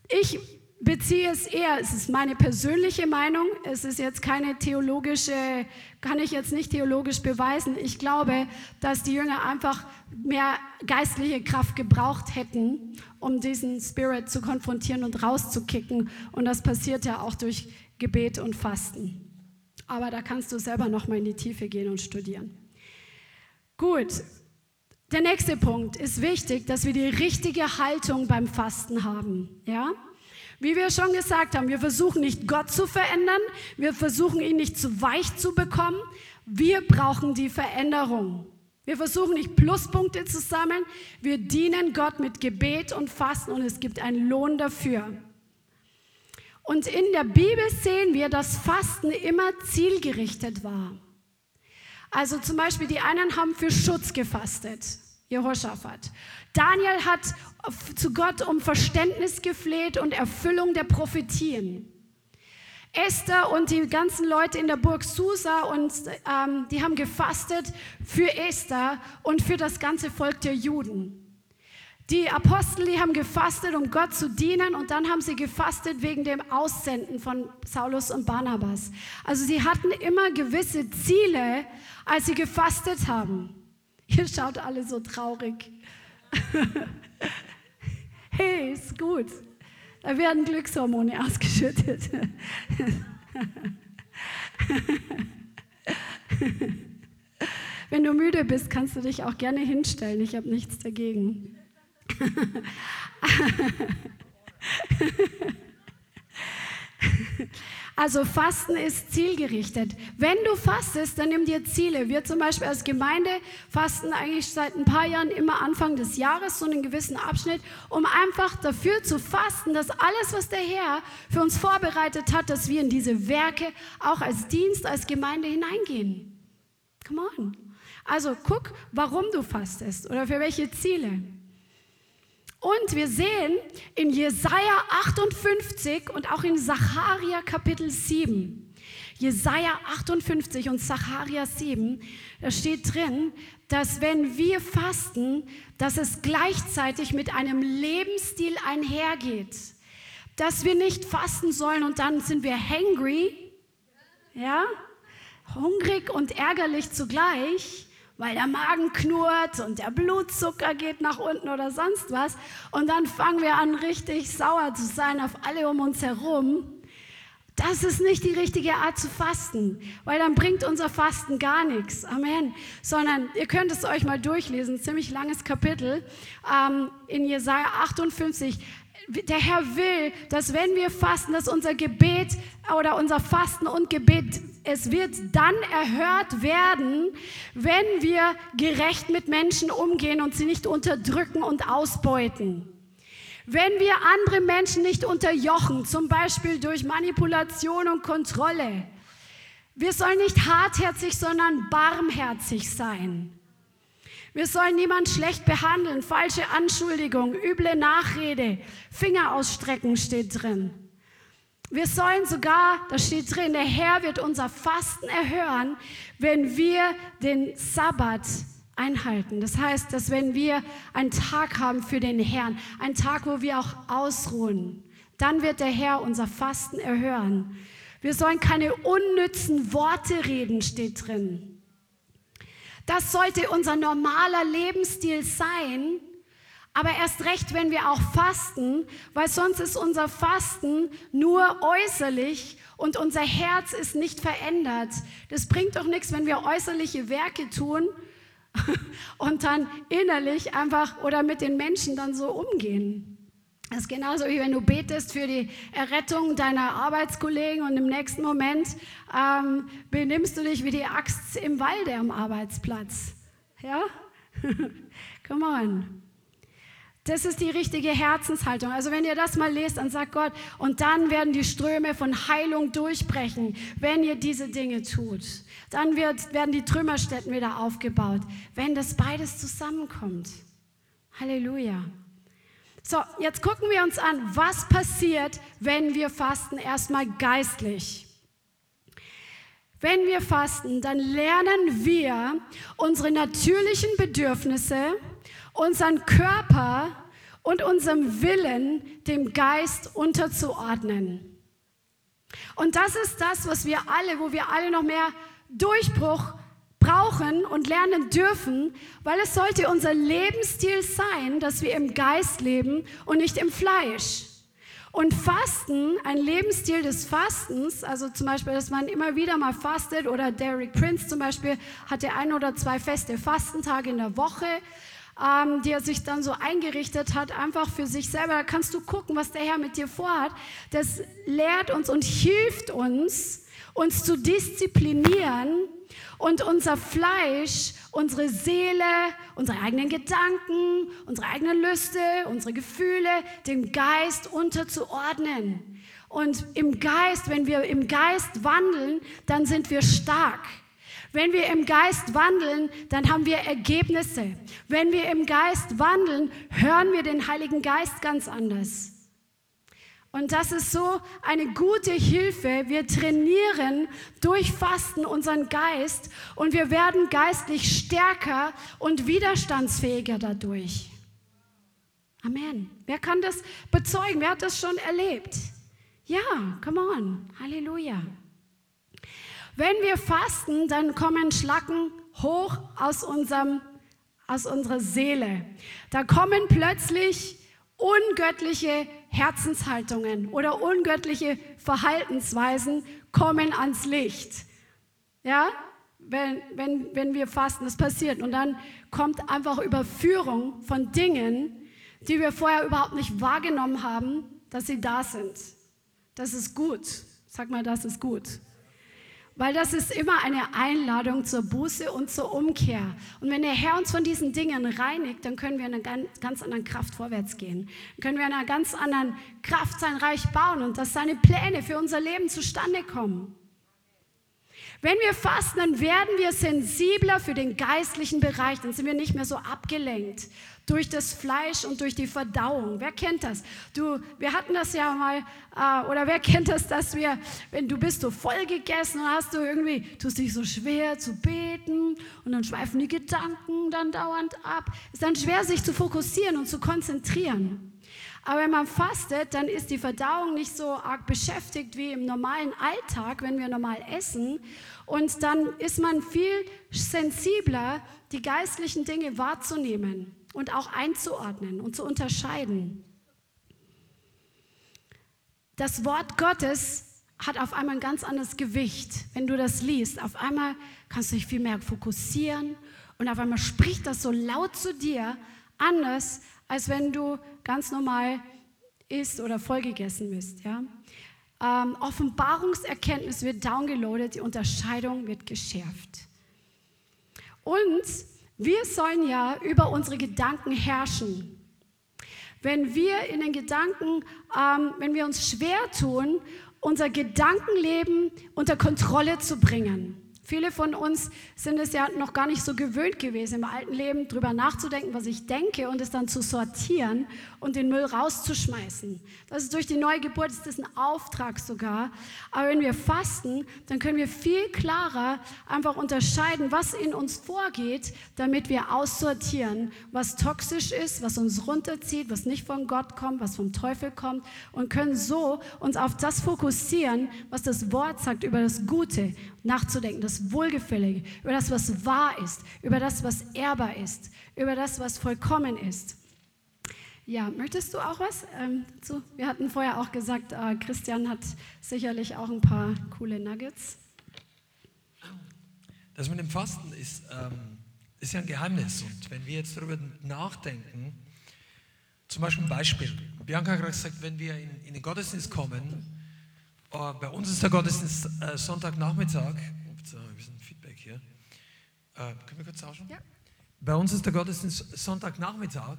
B: Ich beziehe es eher, es ist meine persönliche Meinung, es ist jetzt keine theologische, kann ich jetzt nicht theologisch beweisen. Ich glaube, dass die Jünger einfach mehr geistliche Kraft gebraucht hätten, um diesen Spirit zu konfrontieren und rauszukicken. Und das passiert ja auch durch Gebet und Fasten. Aber da kannst du selber noch mal in die Tiefe gehen und studieren. Gut, der nächste Punkt ist wichtig, dass wir die richtige Haltung beim Fasten haben. Ja? Wie wir schon gesagt haben, wir versuchen nicht Gott zu verändern, wir versuchen ihn nicht zu weich zu bekommen. Wir brauchen die Veränderung. Wir versuchen nicht Pluspunkte zu sammeln, wir dienen Gott mit Gebet und Fasten und es gibt einen Lohn dafür. Und in der Bibel sehen wir, dass Fasten immer zielgerichtet war. Also zum Beispiel die einen haben für Schutz gefastet, Jehoshaphat. Daniel hat zu Gott um Verständnis gefleht und Erfüllung der Prophetien. Esther und die ganzen Leute in der Burg Susa und ähm, die haben gefastet für Esther und für das ganze Volk der Juden. Die Apostel, die haben gefastet, um Gott zu dienen und dann haben sie gefastet wegen dem Aussenden von Saulus und Barnabas. Also sie hatten immer gewisse Ziele, als sie gefastet haben. Ihr schaut alle so traurig. hey, ist gut. Da werden Glückshormone ausgeschüttet. Wenn du müde bist, kannst du dich auch gerne hinstellen. Ich habe nichts dagegen. Also Fasten ist zielgerichtet. Wenn du fastest, dann nimm dir Ziele. Wir zum Beispiel als Gemeinde fasten eigentlich seit ein paar Jahren immer Anfang des Jahres so einen gewissen Abschnitt, um einfach dafür zu fasten, dass alles, was der Herr für uns vorbereitet hat, dass wir in diese Werke auch als Dienst, als Gemeinde hineingehen. Come on. Also guck, warum du fastest oder für welche Ziele. Und wir sehen in Jesaja 58 und auch in Zacharia Kapitel 7, Jesaja 58 und Zacharia 7, da steht drin, dass wenn wir fasten, dass es gleichzeitig mit einem Lebensstil einhergeht. Dass wir nicht fasten sollen und dann sind wir hangry, ja, hungrig und ärgerlich zugleich, weil der Magen knurrt und der Blutzucker geht nach unten oder sonst was. Und dann fangen wir an, richtig sauer zu sein auf alle um uns herum. Das ist nicht die richtige Art zu fasten, weil dann bringt unser Fasten gar nichts. Amen. Sondern ihr könnt es euch mal durchlesen, ziemlich langes Kapitel ähm, in Jesaja 58 der Herr will, dass wenn wir fasten, dass unser Gebet oder unser Fasten und Gebet, es wird dann erhört werden, wenn wir gerecht mit Menschen umgehen und sie nicht unterdrücken und ausbeuten. Wenn wir andere Menschen nicht unterjochen, zum Beispiel durch Manipulation und Kontrolle. Wir sollen nicht hartherzig, sondern barmherzig sein. Wir sollen niemand schlecht behandeln, falsche Anschuldigung, üble Nachrede, Finger ausstrecken steht drin. Wir sollen sogar, da steht drin, der Herr wird unser Fasten erhören, wenn wir den Sabbat einhalten. Das heißt, dass wenn wir einen Tag haben für den Herrn, einen Tag, wo wir auch ausruhen, dann wird der Herr unser Fasten erhören. Wir sollen keine unnützen Worte reden, steht drin. Das sollte unser normaler Lebensstil sein, Aber erst recht, wenn wir auch fasten, weil sonst ist unser Fasten nur äußerlich und unser Herz ist nicht verändert. Das bringt doch nichts, wenn wir äußerliche Werke tun und dann innerlich einfach oder mit den Menschen dann so umgehen. Das ist genauso wie wenn du betest für die Errettung deiner Arbeitskollegen und im nächsten Moment ähm, benimmst du dich wie die Axt im Walde am Arbeitsplatz. Ja? Come on. Das ist die richtige Herzenshaltung. Also wenn ihr das mal lest, dann sagt Gott, und dann werden die Ströme von Heilung durchbrechen, wenn ihr diese Dinge tut. Dann wird, werden die Trümmerstätten wieder aufgebaut, wenn das beides zusammenkommt. Halleluja. So, jetzt gucken wir uns an, was passiert, wenn wir fasten, erstmal geistlich. Wenn wir fasten, dann lernen wir unsere natürlichen Bedürfnisse, unseren Körper und unserem Willen dem Geist unterzuordnen. Und das ist das, was wir alle, wo wir alle noch mehr Durchbruch brauchen und lernen dürfen, weil es sollte unser Lebensstil sein, dass wir im Geist leben und nicht im Fleisch. Und Fasten, ein Lebensstil des Fastens, also zum Beispiel, dass man immer wieder mal fastet oder Derek Prince zum Beispiel hatte ein oder zwei feste Fastentage in der Woche, ähm, die er sich dann so eingerichtet hat, einfach für sich selber. Da kannst du gucken, was der Herr mit dir vorhat. Das lehrt uns und hilft uns, uns zu disziplinieren und unser Fleisch, unsere Seele, unsere eigenen Gedanken, unsere eigenen Lüste, unsere Gefühle dem Geist unterzuordnen. Und im Geist, wenn wir im Geist wandeln, dann sind wir stark. Wenn wir im Geist wandeln, dann haben wir Ergebnisse. Wenn wir im Geist wandeln, hören wir den Heiligen Geist ganz anders. Und das ist so eine gute Hilfe. Wir trainieren durch Fasten unseren Geist und wir werden geistlich stärker und widerstandsfähiger dadurch. Amen. Wer kann das bezeugen? Wer hat das schon erlebt? Ja, come on. Halleluja. Wenn wir fasten, dann kommen Schlacken hoch aus, unserem, aus unserer Seele. Da kommen plötzlich ungöttliche Herzenshaltungen oder ungöttliche Verhaltensweisen kommen ans Licht. Ja, wenn, wenn, wenn wir fasten, das passiert. Und dann kommt einfach Überführung von Dingen, die wir vorher überhaupt nicht wahrgenommen haben, dass sie da sind. Das ist gut. Sag mal, das ist gut. Weil das ist immer eine Einladung zur Buße und zur Umkehr. Und wenn der Herr uns von diesen Dingen reinigt, dann können wir in einer ganz anderen Kraft vorwärts gehen. Dann können wir in einer ganz anderen Kraft sein Reich bauen und dass seine Pläne für unser Leben zustande kommen. Wenn wir fasten, dann werden wir sensibler für den geistlichen Bereich, dann sind wir nicht mehr so abgelenkt durch das Fleisch und durch die Verdauung. Wer kennt das? Du, wir hatten das ja mal, äh, oder wer kennt das, dass wir, wenn du bist so voll gegessen und hast du irgendwie, tust dich so schwer zu beten und dann schweifen die Gedanken dann dauernd ab. Ist dann schwer, sich zu fokussieren und zu konzentrieren. Aber wenn man fastet, dann ist die Verdauung nicht so arg beschäftigt wie im normalen Alltag, wenn wir normal essen. Und dann ist man viel sensibler, die geistlichen Dinge wahrzunehmen und auch einzuordnen und zu unterscheiden. Das Wort Gottes hat auf einmal ein ganz anderes Gewicht. Wenn du das liest, auf einmal kannst du dich viel mehr fokussieren und auf einmal spricht das so laut zu dir, anders als wenn du ganz normal isst oder vollgegessen bist. Ja? Ähm, Offenbarungserkenntnis wird downgeloadet, die Unterscheidung wird geschärft. Und wir sollen ja über unsere Gedanken herrschen. Wenn wir in den Gedanken, ähm, wenn wir uns schwer tun, unser Gedankenleben unter Kontrolle zu bringen, Viele von uns sind es ja noch gar nicht so gewöhnt gewesen, im alten Leben drüber nachzudenken, was ich denke und es dann zu sortieren und den Müll rauszuschmeißen. Das ist durch die Neugeburt ist das ein Auftrag sogar. Aber wenn wir fasten, dann können wir viel klarer einfach unterscheiden, was in uns vorgeht, damit wir aussortieren, was toxisch ist, was uns runterzieht, was nicht von Gott kommt, was vom Teufel kommt und können so uns auf das fokussieren, was das Wort sagt über das Gute nachzudenken, das Wohlgefällige, über das, was wahr ist, über das, was ehrbar ist, über das, was vollkommen ist. Ja, möchtest du auch was ähm, dazu? Wir hatten vorher auch gesagt, äh, Christian hat sicherlich auch ein paar coole Nuggets.
C: Das mit dem Fasten ist, ähm, ist ja ein Geheimnis. Und wenn wir jetzt darüber nachdenken, zum Beispiel ein Beispiel. Bianca hat gerade gesagt, wenn wir in, in den Gottesdienst kommen, äh, bei uns ist der Gottesdienst äh, Sonntagnachmittag. Ups, ein bisschen Feedback hier. Äh, können wir kurz tauschen? Ja. Bei uns ist der Gottesdienst Sonntagnachmittag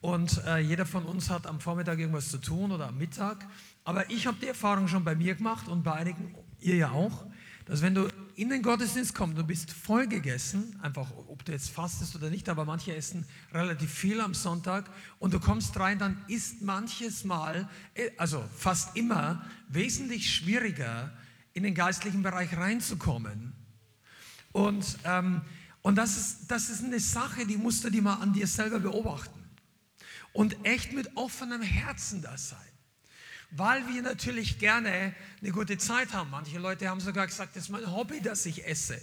C: und äh, jeder von uns hat am Vormittag irgendwas zu tun oder am Mittag. Aber ich habe die Erfahrung schon bei mir gemacht und bei einigen, ihr ja auch, dass wenn du in den Gottesdienst kommst, du bist voll gegessen, einfach ob du jetzt fastest oder nicht, aber manche essen relativ viel am Sonntag und du kommst rein, dann ist manches Mal, äh, also fast immer, wesentlich schwieriger, in den geistlichen Bereich reinzukommen. Und, ähm, und das, ist, das ist eine Sache, die musst du dir mal an dir selber beobachten. Und echt mit offenem Herzen das sein weil wir natürlich gerne eine gute Zeit haben. Manche Leute haben sogar gesagt, das ist mein Hobby, dass ich esse.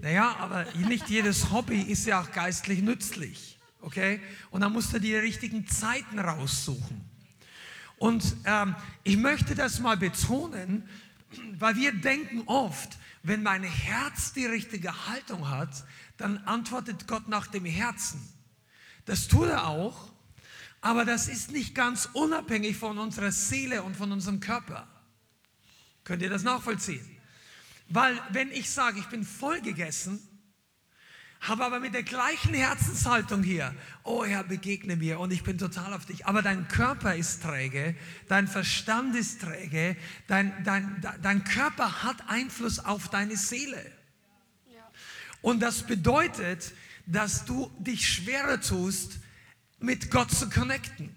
C: Naja, aber nicht jedes Hobby ist ja auch geistlich nützlich. Okay? Und dann musst du die richtigen Zeiten raussuchen. Und ähm, ich möchte das mal betonen, weil wir denken oft, wenn mein Herz die richtige Haltung hat, dann antwortet Gott nach dem Herzen. Das tut er auch, aber das ist nicht ganz unabhängig von unserer Seele und von unserem Körper. Könnt ihr das nachvollziehen? Weil wenn ich sage, ich bin voll gegessen, habe aber mit der gleichen Herzenshaltung hier, oh Herr, begegne mir und ich bin total auf dich. Aber dein Körper ist träge, dein Verstand ist träge, dein, dein, dein Körper hat Einfluss auf deine Seele. Und das bedeutet, dass du dich schwerer tust, mit Gott zu connecten.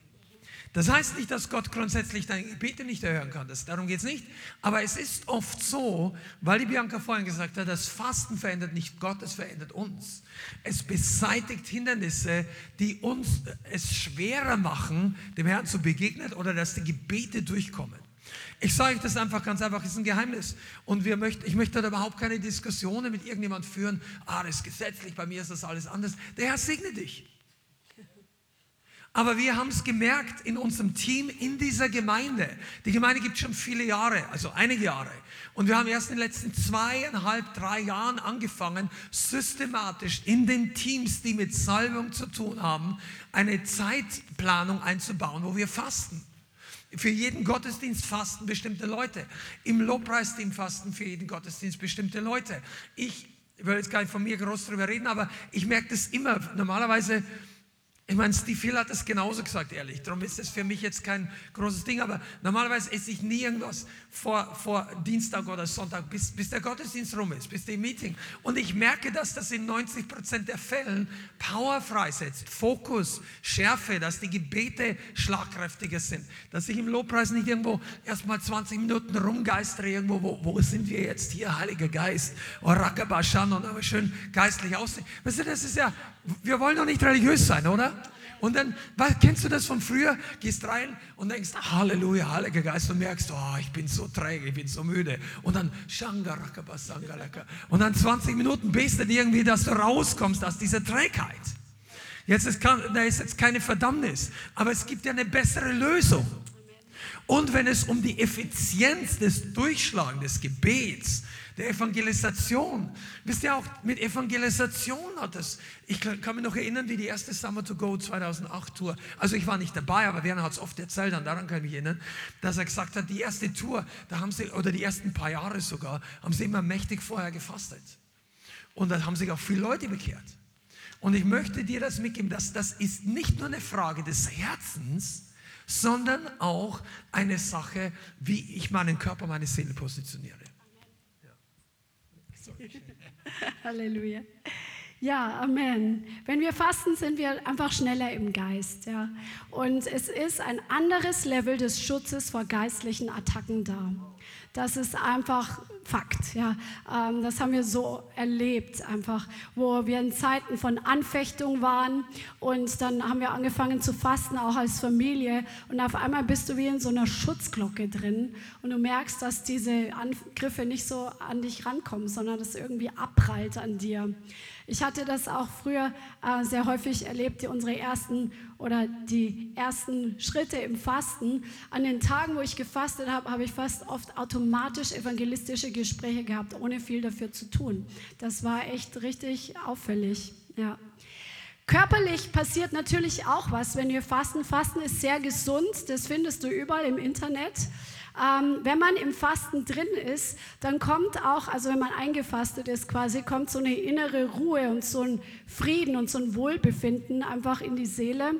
C: Das heißt nicht, dass Gott grundsätzlich deine Gebete nicht erhören kann. Das, darum geht es nicht. Aber es ist oft so, weil die Bianca vorhin gesagt hat, das Fasten verändert nicht Gott, es verändert uns. Es beseitigt Hindernisse, die uns es schwerer machen, dem Herrn zu begegnen oder dass die Gebete durchkommen. Ich sage euch das einfach ganz einfach, es ist ein Geheimnis. Und wir möchten, ich möchte da überhaupt keine Diskussionen mit irgendjemand führen. Ah, das ist gesetzlich, bei mir ist das alles anders. Der Herr segne dich. Aber wir haben es gemerkt in unserem Team, in dieser Gemeinde. Die Gemeinde gibt schon viele Jahre, also einige Jahre. Und wir haben erst in den letzten zweieinhalb, drei Jahren angefangen, systematisch in den Teams, die mit Salbung zu tun haben, eine Zeitplanung einzubauen, wo wir fasten. Für jeden Gottesdienst fasten bestimmte Leute. Im Lobpreisteam fasten für jeden Gottesdienst bestimmte Leute. Ich, ich will jetzt gar nicht von mir groß drüber reden, aber ich merke das immer. Normalerweise ich meine, Steve Hill hat es genauso gesagt, ehrlich. Darum ist es für mich jetzt kein großes Ding. Aber normalerweise esse ich nie irgendwas vor, vor Dienstag oder Sonntag, bis, bis der Gottesdienst rum ist, bis der Meeting. Und ich merke, dass das in 90 Prozent der Fällen Power freisetzt, Fokus, Schärfe, dass die Gebete schlagkräftiger sind. Dass ich im Lobpreis nicht irgendwo erstmal 20 Minuten rumgeistere, irgendwo, wo, wo sind wir jetzt hier, Heiliger Geist? Oh, Rakabashan und aber schön geistlich aussehen. Weißt du, das ist ja wir wollen doch nicht religiös sein, oder? Und dann, kennst du das von früher? Gehst rein und denkst, Halleluja, Heiliger Geist, und merkst, oh, ich bin so träge, ich bin so müde. Und dann, und dann 20 Minuten betet irgendwie, dass du rauskommst aus dieser Trägheit. Jetzt ist, da ist jetzt keine Verdammnis, aber es gibt ja eine bessere Lösung. Und wenn es um die Effizienz des Durchschlagens des Gebets der Evangelisation. Wisst ihr auch, mit Evangelisation hat es, ich kann mich noch erinnern, wie die erste Summer to Go 2008 Tour, also ich war nicht dabei, aber Werner hat es oft erzählt, und daran kann ich mich erinnern, dass er gesagt hat, die erste Tour, da haben sie, oder die ersten paar Jahre sogar, haben sie immer mächtig vorher gefastet. Und da haben sich auch viele Leute bekehrt. Und ich möchte dir das mitgeben, dass das ist nicht nur eine Frage des Herzens, sondern auch eine Sache, wie ich meinen Körper, meine Seele positioniere.
B: Halleluja. Ja, Amen. Wenn wir fasten, sind wir einfach schneller im Geist. Ja. Und es ist ein anderes Level des Schutzes vor geistlichen Attacken da. Das ist einfach Fakt. Ja. Ähm, das haben wir so erlebt, einfach, wo wir in Zeiten von Anfechtung waren und dann haben wir angefangen zu fasten, auch als Familie. Und auf einmal bist du wie in so einer Schutzglocke drin und du merkst, dass diese Angriffe nicht so an dich rankommen, sondern dass irgendwie abprallt an dir. Ich hatte das auch früher äh, sehr häufig erlebt, die, unsere ersten oder die ersten Schritte im Fasten. An den Tagen, wo ich gefastet habe, habe ich fast oft automatisch evangelistische Gespräche gehabt, ohne viel dafür zu tun. Das war echt richtig auffällig. Ja. Körperlich passiert natürlich auch was, wenn wir fasten. Fasten ist sehr gesund, das findest du überall im Internet. Ähm, wenn man im Fasten drin ist, dann kommt auch, also wenn man eingefastet ist quasi, kommt so eine innere Ruhe und so ein Frieden und so ein Wohlbefinden einfach in die Seele.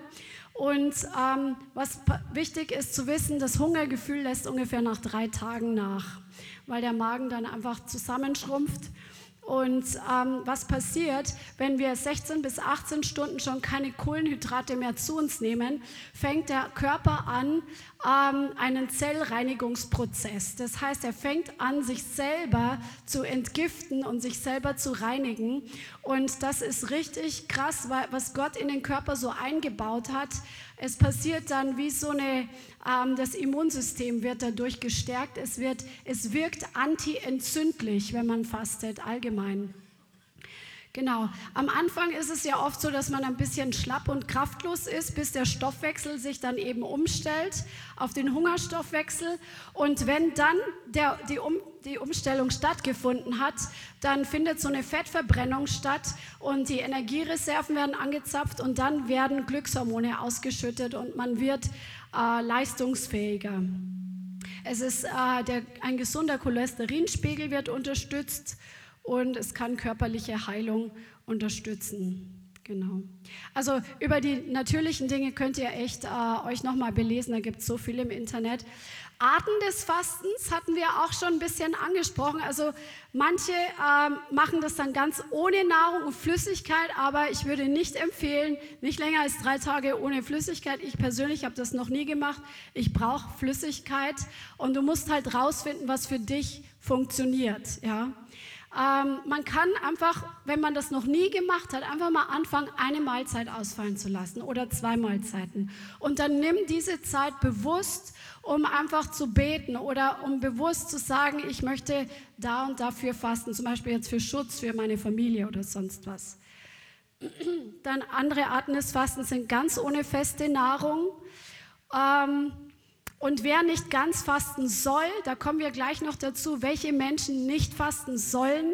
B: Und ähm, was wichtig ist zu wissen, das Hungergefühl lässt ungefähr nach drei Tagen nach, weil der Magen dann einfach zusammenschrumpft und ähm, was passiert, wenn wir 16 bis 18 Stunden schon keine Kohlenhydrate mehr zu uns nehmen, fängt der Körper an, ähm, einen Zellreinigungsprozess. Das heißt, er fängt an, sich selber zu entgiften und sich selber zu reinigen. Und das ist richtig krass, was Gott in den Körper so eingebaut hat. Es passiert dann wie so eine, das Immunsystem wird dadurch gestärkt. Es, wird, es wirkt antientzündlich, wenn man fastet, allgemein. Genau. Am Anfang ist es ja oft so, dass man ein bisschen schlapp und kraftlos ist, bis der Stoffwechsel sich dann eben umstellt auf den Hungerstoffwechsel. Und wenn dann der, die, um, die Umstellung stattgefunden hat, dann findet so eine Fettverbrennung statt und die Energiereserven werden angezapft und dann werden Glückshormone ausgeschüttet und man wird äh, leistungsfähiger. Es ist äh, der, ein gesunder Cholesterinspiegel wird unterstützt und es kann körperliche Heilung unterstützen. Genau. Also über die natürlichen Dinge könnt ihr echt äh, euch nochmal belesen, da gibt es so viel im Internet. Arten des Fastens hatten wir auch schon ein bisschen angesprochen. Also manche äh, machen das dann ganz ohne Nahrung und Flüssigkeit, aber ich würde nicht empfehlen, nicht länger als drei Tage ohne Flüssigkeit. Ich persönlich habe das noch nie gemacht. Ich brauche Flüssigkeit und du musst halt rausfinden, was für dich funktioniert. Ja. Ähm, man kann einfach, wenn man das noch nie gemacht hat, einfach mal anfangen, eine Mahlzeit ausfallen zu lassen oder zwei Mahlzeiten. Und dann nimm diese Zeit bewusst, um einfach zu beten oder um bewusst zu sagen, ich möchte da und dafür fasten, zum Beispiel jetzt für Schutz für meine Familie oder sonst was. Dann andere Arten des Fastens sind ganz ohne feste Nahrung. Ähm, und wer nicht ganz fasten soll, da kommen wir gleich noch dazu, welche Menschen nicht fasten sollen.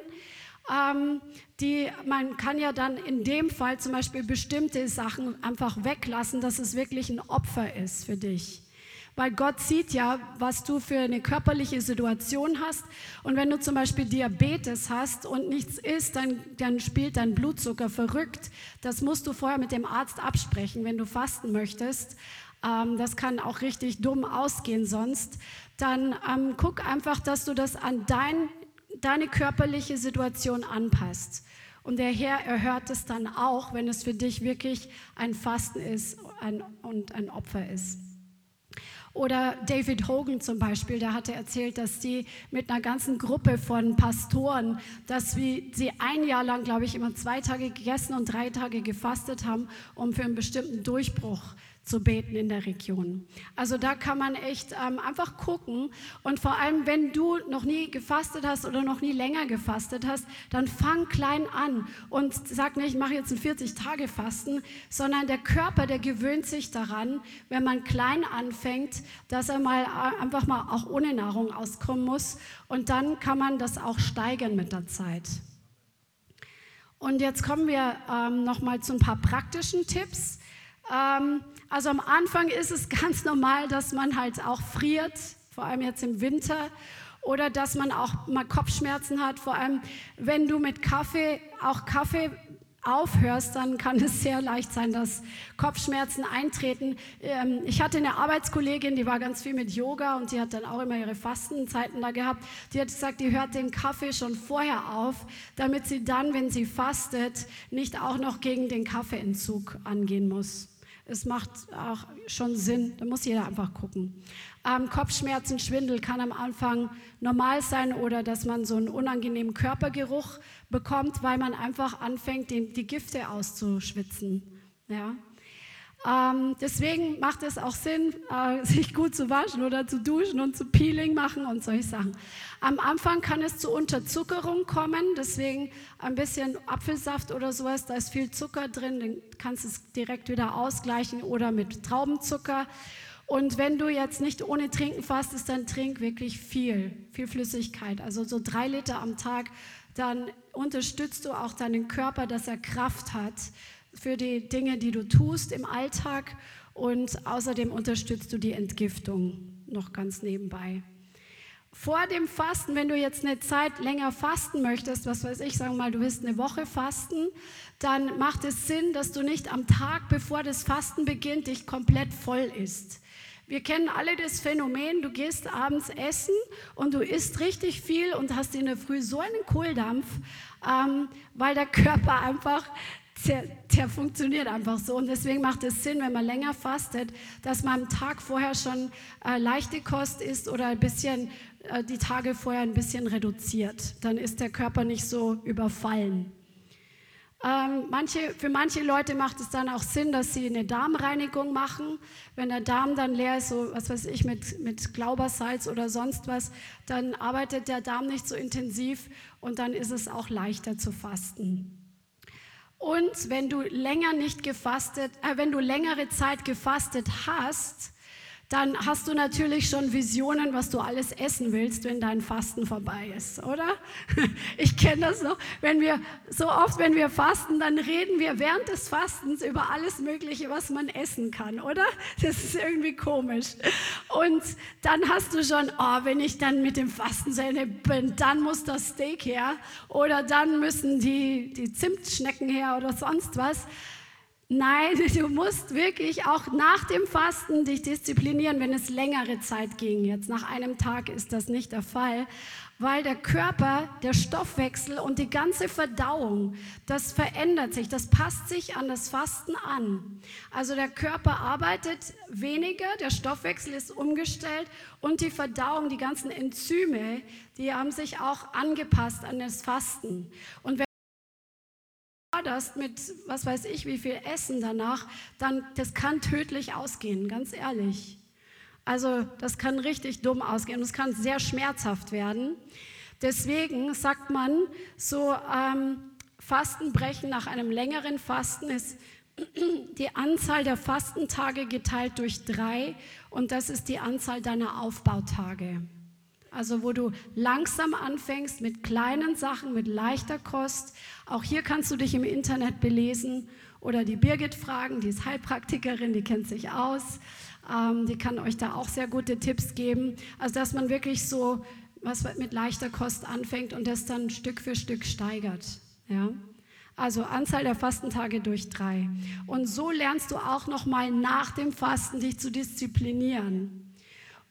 B: Ähm, die, man kann ja dann in dem Fall zum Beispiel bestimmte Sachen einfach weglassen, dass es wirklich ein Opfer ist für dich. Weil Gott sieht ja, was du für eine körperliche Situation hast. Und wenn du zum Beispiel Diabetes hast und nichts isst, dann, dann spielt dein Blutzucker verrückt. Das musst du vorher mit dem Arzt absprechen, wenn du fasten möchtest ähm, das kann auch richtig dumm ausgehen sonst, dann ähm, guck einfach, dass du das an dein, deine körperliche Situation anpasst. Und der Herr erhört es dann auch, wenn es für dich wirklich ein Fasten ist und ein Opfer ist. Oder David Hogan zum Beispiel, der hatte erzählt, dass die mit einer ganzen Gruppe von Pastoren, dass sie ein Jahr lang, glaube ich, immer zwei Tage gegessen und drei Tage gefastet haben, um für einen bestimmten Durchbruch zu beten in der Region. Also da kann man echt ähm, einfach gucken und vor allem, wenn du noch nie gefastet hast oder noch nie länger gefastet hast, dann fang klein an und sag nicht, ich mache jetzt ein 40-Tage-Fasten, sondern der Körper, der gewöhnt sich daran, wenn man klein anfängt, dass er mal äh, einfach mal auch ohne Nahrung auskommen muss und dann kann man das auch steigern mit der Zeit. Und jetzt kommen wir ähm, noch mal zu ein paar praktischen Tipps. Ähm, also am Anfang ist es ganz normal, dass man halt auch friert, vor allem jetzt im Winter. Oder dass man auch mal Kopfschmerzen hat, vor allem wenn du mit Kaffee, auch Kaffee aufhörst, dann kann es sehr leicht sein, dass Kopfschmerzen eintreten. Ähm, ich hatte eine Arbeitskollegin, die war ganz viel mit Yoga und die hat dann auch immer ihre Fastenzeiten da gehabt. Die hat gesagt, die hört den Kaffee schon vorher auf, damit sie dann, wenn sie fastet, nicht auch noch gegen den Kaffeeentzug angehen muss. Es macht auch schon Sinn, da muss jeder einfach gucken. Ähm, Kopfschmerzen, Schwindel kann am Anfang normal sein oder dass man so einen unangenehmen Körpergeruch bekommt, weil man einfach anfängt, die Gifte auszuschwitzen. Ja? Ähm, deswegen macht es auch Sinn, äh, sich gut zu waschen oder zu duschen und zu Peeling machen und solche Sachen. Am Anfang kann es zu Unterzuckerung kommen, deswegen ein bisschen Apfelsaft oder sowas, da ist viel Zucker drin, dann kannst du es direkt wieder ausgleichen oder mit Traubenzucker. Und wenn du jetzt nicht ohne Trinken fastest, dann trink wirklich viel, viel Flüssigkeit, also so drei Liter am Tag. Dann unterstützt du auch deinen Körper, dass er Kraft hat für die Dinge, die du tust im Alltag und außerdem unterstützt du die Entgiftung noch ganz nebenbei. Vor dem Fasten, wenn du jetzt eine Zeit länger fasten möchtest, was weiß ich, sagen wir mal, du willst eine Woche fasten, dann macht es Sinn, dass du nicht am Tag, bevor das Fasten beginnt, dich komplett voll isst. Wir kennen alle das Phänomen, du gehst abends essen und du isst richtig viel und hast in der Früh so einen Kohldampf, ähm, weil der Körper einfach der, der, funktioniert einfach so. Und deswegen macht es Sinn, wenn man länger fastet, dass man am Tag vorher schon äh, leichte Kost isst oder ein bisschen äh, die Tage vorher ein bisschen reduziert. Dann ist der Körper nicht so überfallen. Ähm, manche, für manche Leute macht es dann auch Sinn, dass sie eine Darmreinigung machen. Wenn der Darm dann leer ist, so was weiß ich, mit, mit Glaubersalz oder sonst was, dann arbeitet der Darm nicht so intensiv und dann ist es auch leichter zu fasten. Und wenn du länger nicht gefastet, äh, wenn du längere Zeit gefastet hast, dann hast du natürlich schon Visionen, was du alles essen willst, wenn dein Fasten vorbei ist, oder? Ich kenne das noch. Wenn wir so oft, wenn wir fasten, dann reden wir während des Fastens über alles Mögliche, was man essen kann, oder? Das ist irgendwie komisch. Und dann hast du schon, oh, wenn ich dann mit dem Fasten zu Ende bin, dann muss das Steak her oder dann müssen die, die Zimtschnecken her oder sonst was. Nein, du musst wirklich auch nach dem Fasten dich disziplinieren, wenn es längere Zeit ging. Jetzt nach einem Tag ist das nicht der Fall, weil der Körper, der Stoffwechsel und die ganze Verdauung, das verändert sich, das passt sich an das Fasten an. Also der Körper arbeitet weniger, der Stoffwechsel ist umgestellt und die Verdauung, die ganzen Enzyme, die haben sich auch angepasst an das Fasten. Und wenn forderst mit, was weiß ich, wie viel Essen danach, dann das kann tödlich ausgehen, ganz ehrlich. Also das kann richtig dumm ausgehen, das kann sehr schmerzhaft werden. Deswegen sagt man, so ähm, Fastenbrechen nach einem längeren Fasten ist die Anzahl der Fastentage geteilt durch drei und das ist die Anzahl deiner Aufbautage. Also wo du langsam anfängst mit kleinen Sachen, mit leichter Kost. Auch hier kannst du dich im Internet belesen oder die Birgit fragen, die ist Heilpraktikerin, die kennt sich aus. Ähm, die kann euch da auch sehr gute Tipps geben. Also dass man wirklich so was mit leichter Kost anfängt und das dann Stück für Stück steigert. Ja? Also Anzahl der Fastentage durch drei. Und so lernst du auch noch mal nach dem Fasten dich zu disziplinieren.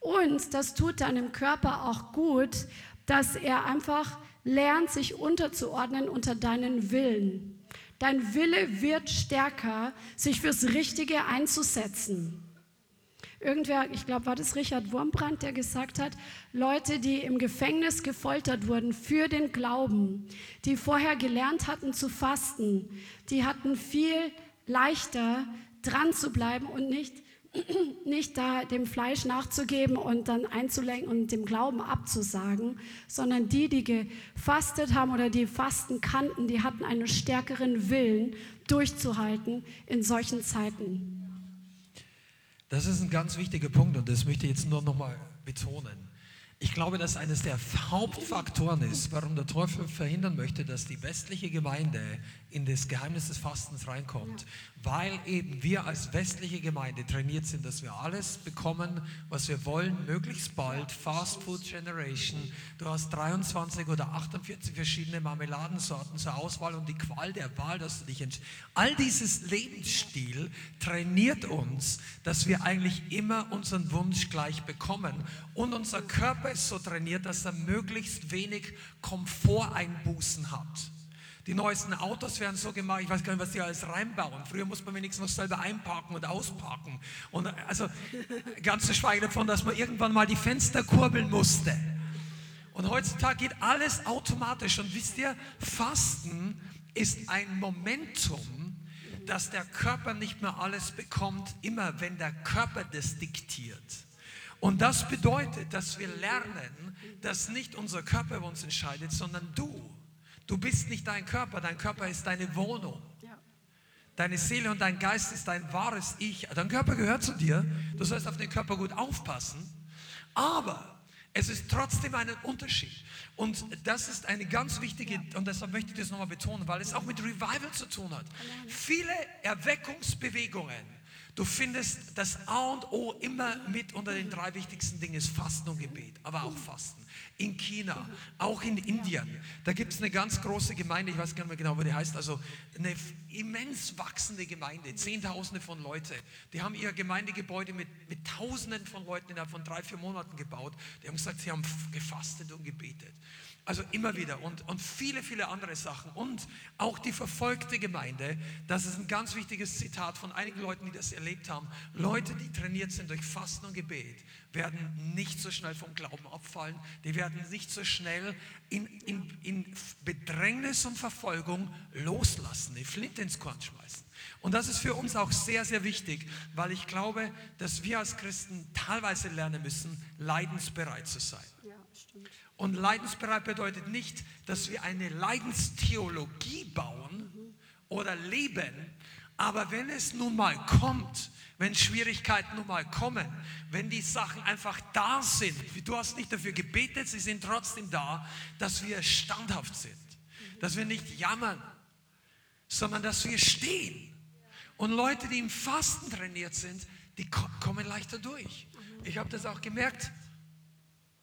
B: Und das tut deinem Körper auch gut, dass er einfach lernt, sich unterzuordnen unter deinen Willen. Dein Wille wird stärker, sich fürs Richtige einzusetzen. Irgendwer, ich glaube, war das Richard Wurmbrand, der gesagt hat, Leute, die im Gefängnis gefoltert wurden für den Glauben, die vorher gelernt hatten zu fasten, die hatten viel leichter dran zu bleiben und nicht nicht da dem Fleisch nachzugeben und dann einzulenken und dem Glauben abzusagen, sondern die, die gefastet haben oder die Fasten kannten, die hatten einen stärkeren Willen, durchzuhalten in solchen Zeiten.
C: Das ist ein ganz wichtiger Punkt und das möchte ich jetzt nur noch mal betonen. Ich glaube, dass eines der Hauptfaktoren ist, warum der Teufel verhindern möchte, dass die westliche Gemeinde in das Geheimnis des Fastens reinkommt, weil eben wir als westliche Gemeinde trainiert sind, dass wir alles bekommen, was wir wollen, möglichst bald. Fast Food Generation. Du hast 23 oder 48 verschiedene Marmeladensorten zur Auswahl und die Qual der Wahl, dass du dich entscheidest. All dieses Lebensstil trainiert uns, dass wir eigentlich immer unseren Wunsch gleich bekommen und unser Körper ist so trainiert, dass er möglichst wenig Komforteinbußen hat. Die neuesten Autos werden so gemacht, ich weiß gar nicht, was die alles reinbauen. Früher musste man wenigstens noch selber einparken und ausparken. Und also ganz zu schweigen davon, dass man irgendwann mal die Fenster kurbeln musste. Und heutzutage geht alles automatisch. Und wisst ihr, Fasten ist ein Momentum, dass der Körper nicht mehr alles bekommt, immer wenn der Körper das diktiert. Und das bedeutet, dass wir lernen, dass nicht unser Körper über uns entscheidet, sondern du. Du bist nicht dein Körper, dein Körper ist deine Wohnung. Deine Seele und dein Geist ist dein wahres Ich. Dein Körper gehört zu dir. Du sollst auf den Körper gut aufpassen. Aber es ist trotzdem ein Unterschied. Und das ist eine ganz wichtige, und deshalb möchte ich das nochmal betonen, weil es auch mit Revival zu tun hat. Viele Erweckungsbewegungen Du findest das A und O immer mit unter den drei wichtigsten Dingen ist Fasten und Gebet, aber auch Fasten. In China, auch in Indien, da gibt es eine ganz große Gemeinde, ich weiß gar nicht mehr genau, wie die heißt, also eine immens wachsende Gemeinde, Zehntausende von Leuten. Die haben ihr Gemeindegebäude mit, mit Tausenden von Leuten innerhalb von drei, vier Monaten gebaut. Die haben gesagt, sie haben gefastet und gebetet. Also immer wieder und, und viele, viele andere Sachen. Und auch die verfolgte Gemeinde, das ist ein ganz wichtiges Zitat von einigen Leuten, die das erlebt haben. Leute, die trainiert sind durch Fasten und Gebet, werden nicht so schnell vom Glauben abfallen. Die werden nicht so schnell in, in, in Bedrängnis und Verfolgung loslassen, die Flint ins Korn schmeißen. Und das ist für uns auch sehr, sehr wichtig, weil ich glaube, dass wir als Christen teilweise lernen müssen, leidensbereit zu sein. Ja. Und leidensbereit bedeutet nicht, dass wir eine Leidenstheologie bauen oder leben, aber wenn es nun mal kommt, wenn Schwierigkeiten nun mal kommen, wenn die Sachen einfach da sind, du hast nicht dafür gebetet, sie sind trotzdem da, dass wir standhaft sind, dass wir nicht jammern, sondern dass wir stehen. Und Leute, die im Fasten trainiert sind, die kommen leichter durch. Ich habe das auch gemerkt.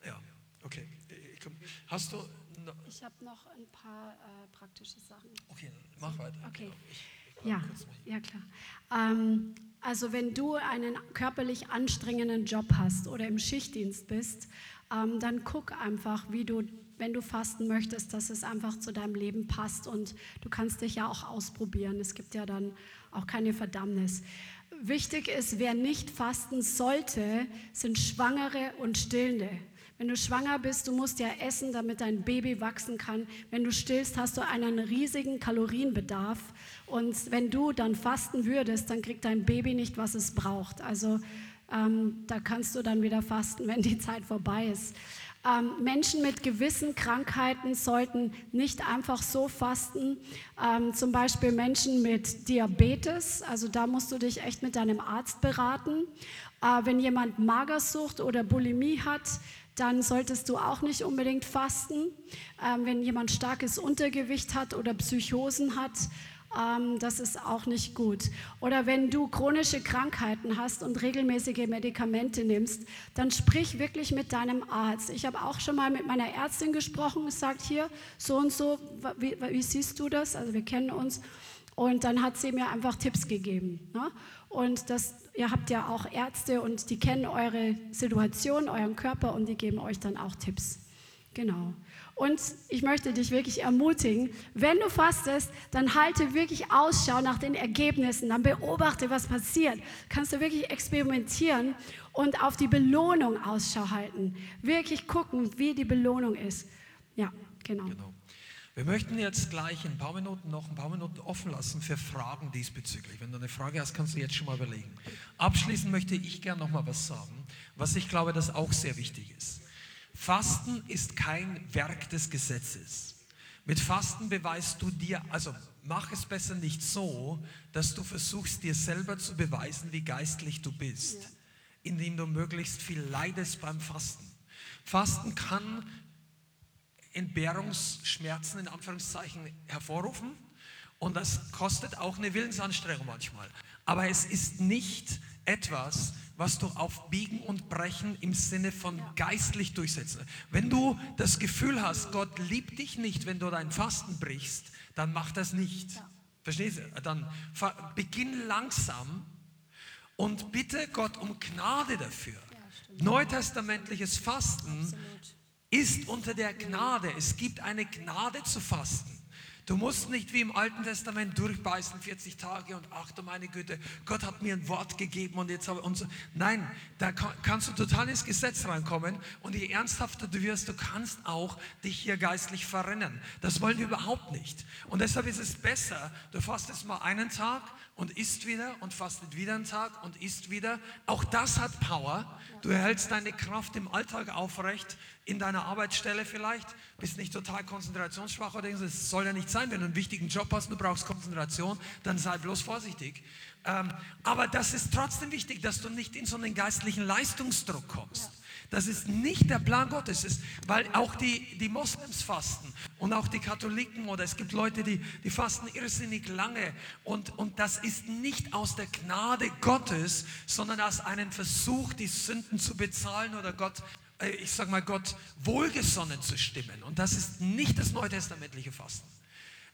C: Ja, okay. Hast du.
B: No ich habe noch ein paar äh, praktische Sachen.
C: Okay, mach weiter.
B: Okay. Genau. ja, ja, klar. Ähm, also, wenn du einen körperlich anstrengenden Job hast oder im Schichtdienst bist, ähm, dann guck einfach, wie du, wenn du fasten möchtest, dass es einfach zu deinem Leben passt und du kannst dich ja auch ausprobieren. Es gibt ja dann auch keine Verdammnis. Wichtig ist, wer nicht fasten sollte, sind Schwangere und Stillende. Wenn du schwanger bist, du musst ja essen, damit dein Baby wachsen kann. Wenn du stillst, hast du einen riesigen Kalorienbedarf. Und wenn du dann fasten würdest, dann kriegt dein Baby nicht, was es braucht. Also ähm, da kannst du dann wieder fasten, wenn die Zeit vorbei ist. Ähm, Menschen mit gewissen Krankheiten sollten nicht einfach so fasten. Ähm, zum Beispiel Menschen mit Diabetes, also da musst du dich echt mit deinem Arzt beraten. Äh, wenn jemand Magersucht oder Bulimie hat, dann solltest du auch nicht unbedingt fasten. Ähm, wenn jemand starkes Untergewicht hat oder Psychosen hat, ähm, das ist auch nicht gut. Oder wenn du chronische Krankheiten hast und regelmäßige Medikamente nimmst, dann sprich wirklich mit deinem Arzt. Ich habe auch schon mal mit meiner Ärztin gesprochen, gesagt, hier, so und so, wie, wie siehst du das? Also wir kennen uns. Und dann hat sie mir einfach Tipps gegeben. Ne? Und das, ihr habt ja auch Ärzte und die kennen eure Situation, euren Körper und die geben euch dann auch Tipps. Genau. Und ich möchte dich wirklich ermutigen, wenn du fastest, dann halte wirklich Ausschau nach den Ergebnissen, dann beobachte, was passiert. Kannst du wirklich experimentieren und auf die Belohnung Ausschau halten. Wirklich gucken, wie die Belohnung ist. Ja, genau. genau.
C: Wir möchten jetzt gleich in ein paar Minuten noch ein paar Minuten offen lassen für Fragen diesbezüglich. Wenn du eine Frage hast, kannst du jetzt schon mal überlegen. Abschließend möchte ich gerne noch mal was sagen, was ich glaube, das auch sehr wichtig ist. Fasten ist kein Werk des Gesetzes. Mit Fasten beweist du dir, also mach es besser nicht so, dass du versuchst, dir selber zu beweisen, wie geistlich du bist, indem du möglichst viel leidest beim Fasten. Fasten kann Entbehrungsschmerzen in Anführungszeichen hervorrufen. Und das kostet auch eine Willensanstrengung manchmal. Aber es ist nicht etwas, was du auf Biegen und Brechen im Sinne von geistlich durchsetzen. Wenn du das Gefühl hast, Gott liebt dich nicht, wenn du dein Fasten brichst, dann mach das nicht. Verstehst du? Dann beginn langsam und bitte Gott um Gnade dafür. Neutestamentliches Fasten ist unter der Gnade. Es gibt eine Gnade zu fasten. Du musst nicht wie im Alten Testament durchbeißen, 40 Tage und ach du meine Güte, Gott hat mir ein Wort gegeben und jetzt habe und so. Nein, da kannst du total ins Gesetz reinkommen und je ernsthafter du wirst, du kannst auch dich hier geistlich verrennen. Das wollen wir überhaupt nicht. Und deshalb ist es besser, du fastest mal einen Tag und isst wieder und fastet wieder einen Tag und isst wieder. Auch das hat Power. Du erhältst deine Kraft im Alltag aufrecht, in deiner Arbeitsstelle vielleicht, bist nicht total konzentrationsschwach oder es soll ja nicht sein, wenn du einen wichtigen Job hast, du brauchst Konzentration, dann sei bloß vorsichtig. Ähm, aber das ist trotzdem wichtig, dass du nicht in so einen geistlichen Leistungsdruck kommst. Das ist nicht der Plan Gottes, ist, weil auch die, die Moslems fasten und auch die Katholiken oder es gibt Leute, die, die fasten irrsinnig lange und, und das ist nicht aus der Gnade Gottes, sondern aus einem Versuch, die Sünden zu bezahlen oder Gott ich sage mal, Gott wohlgesonnen zu stimmen. Und das ist nicht das neutestamentliche Fasten.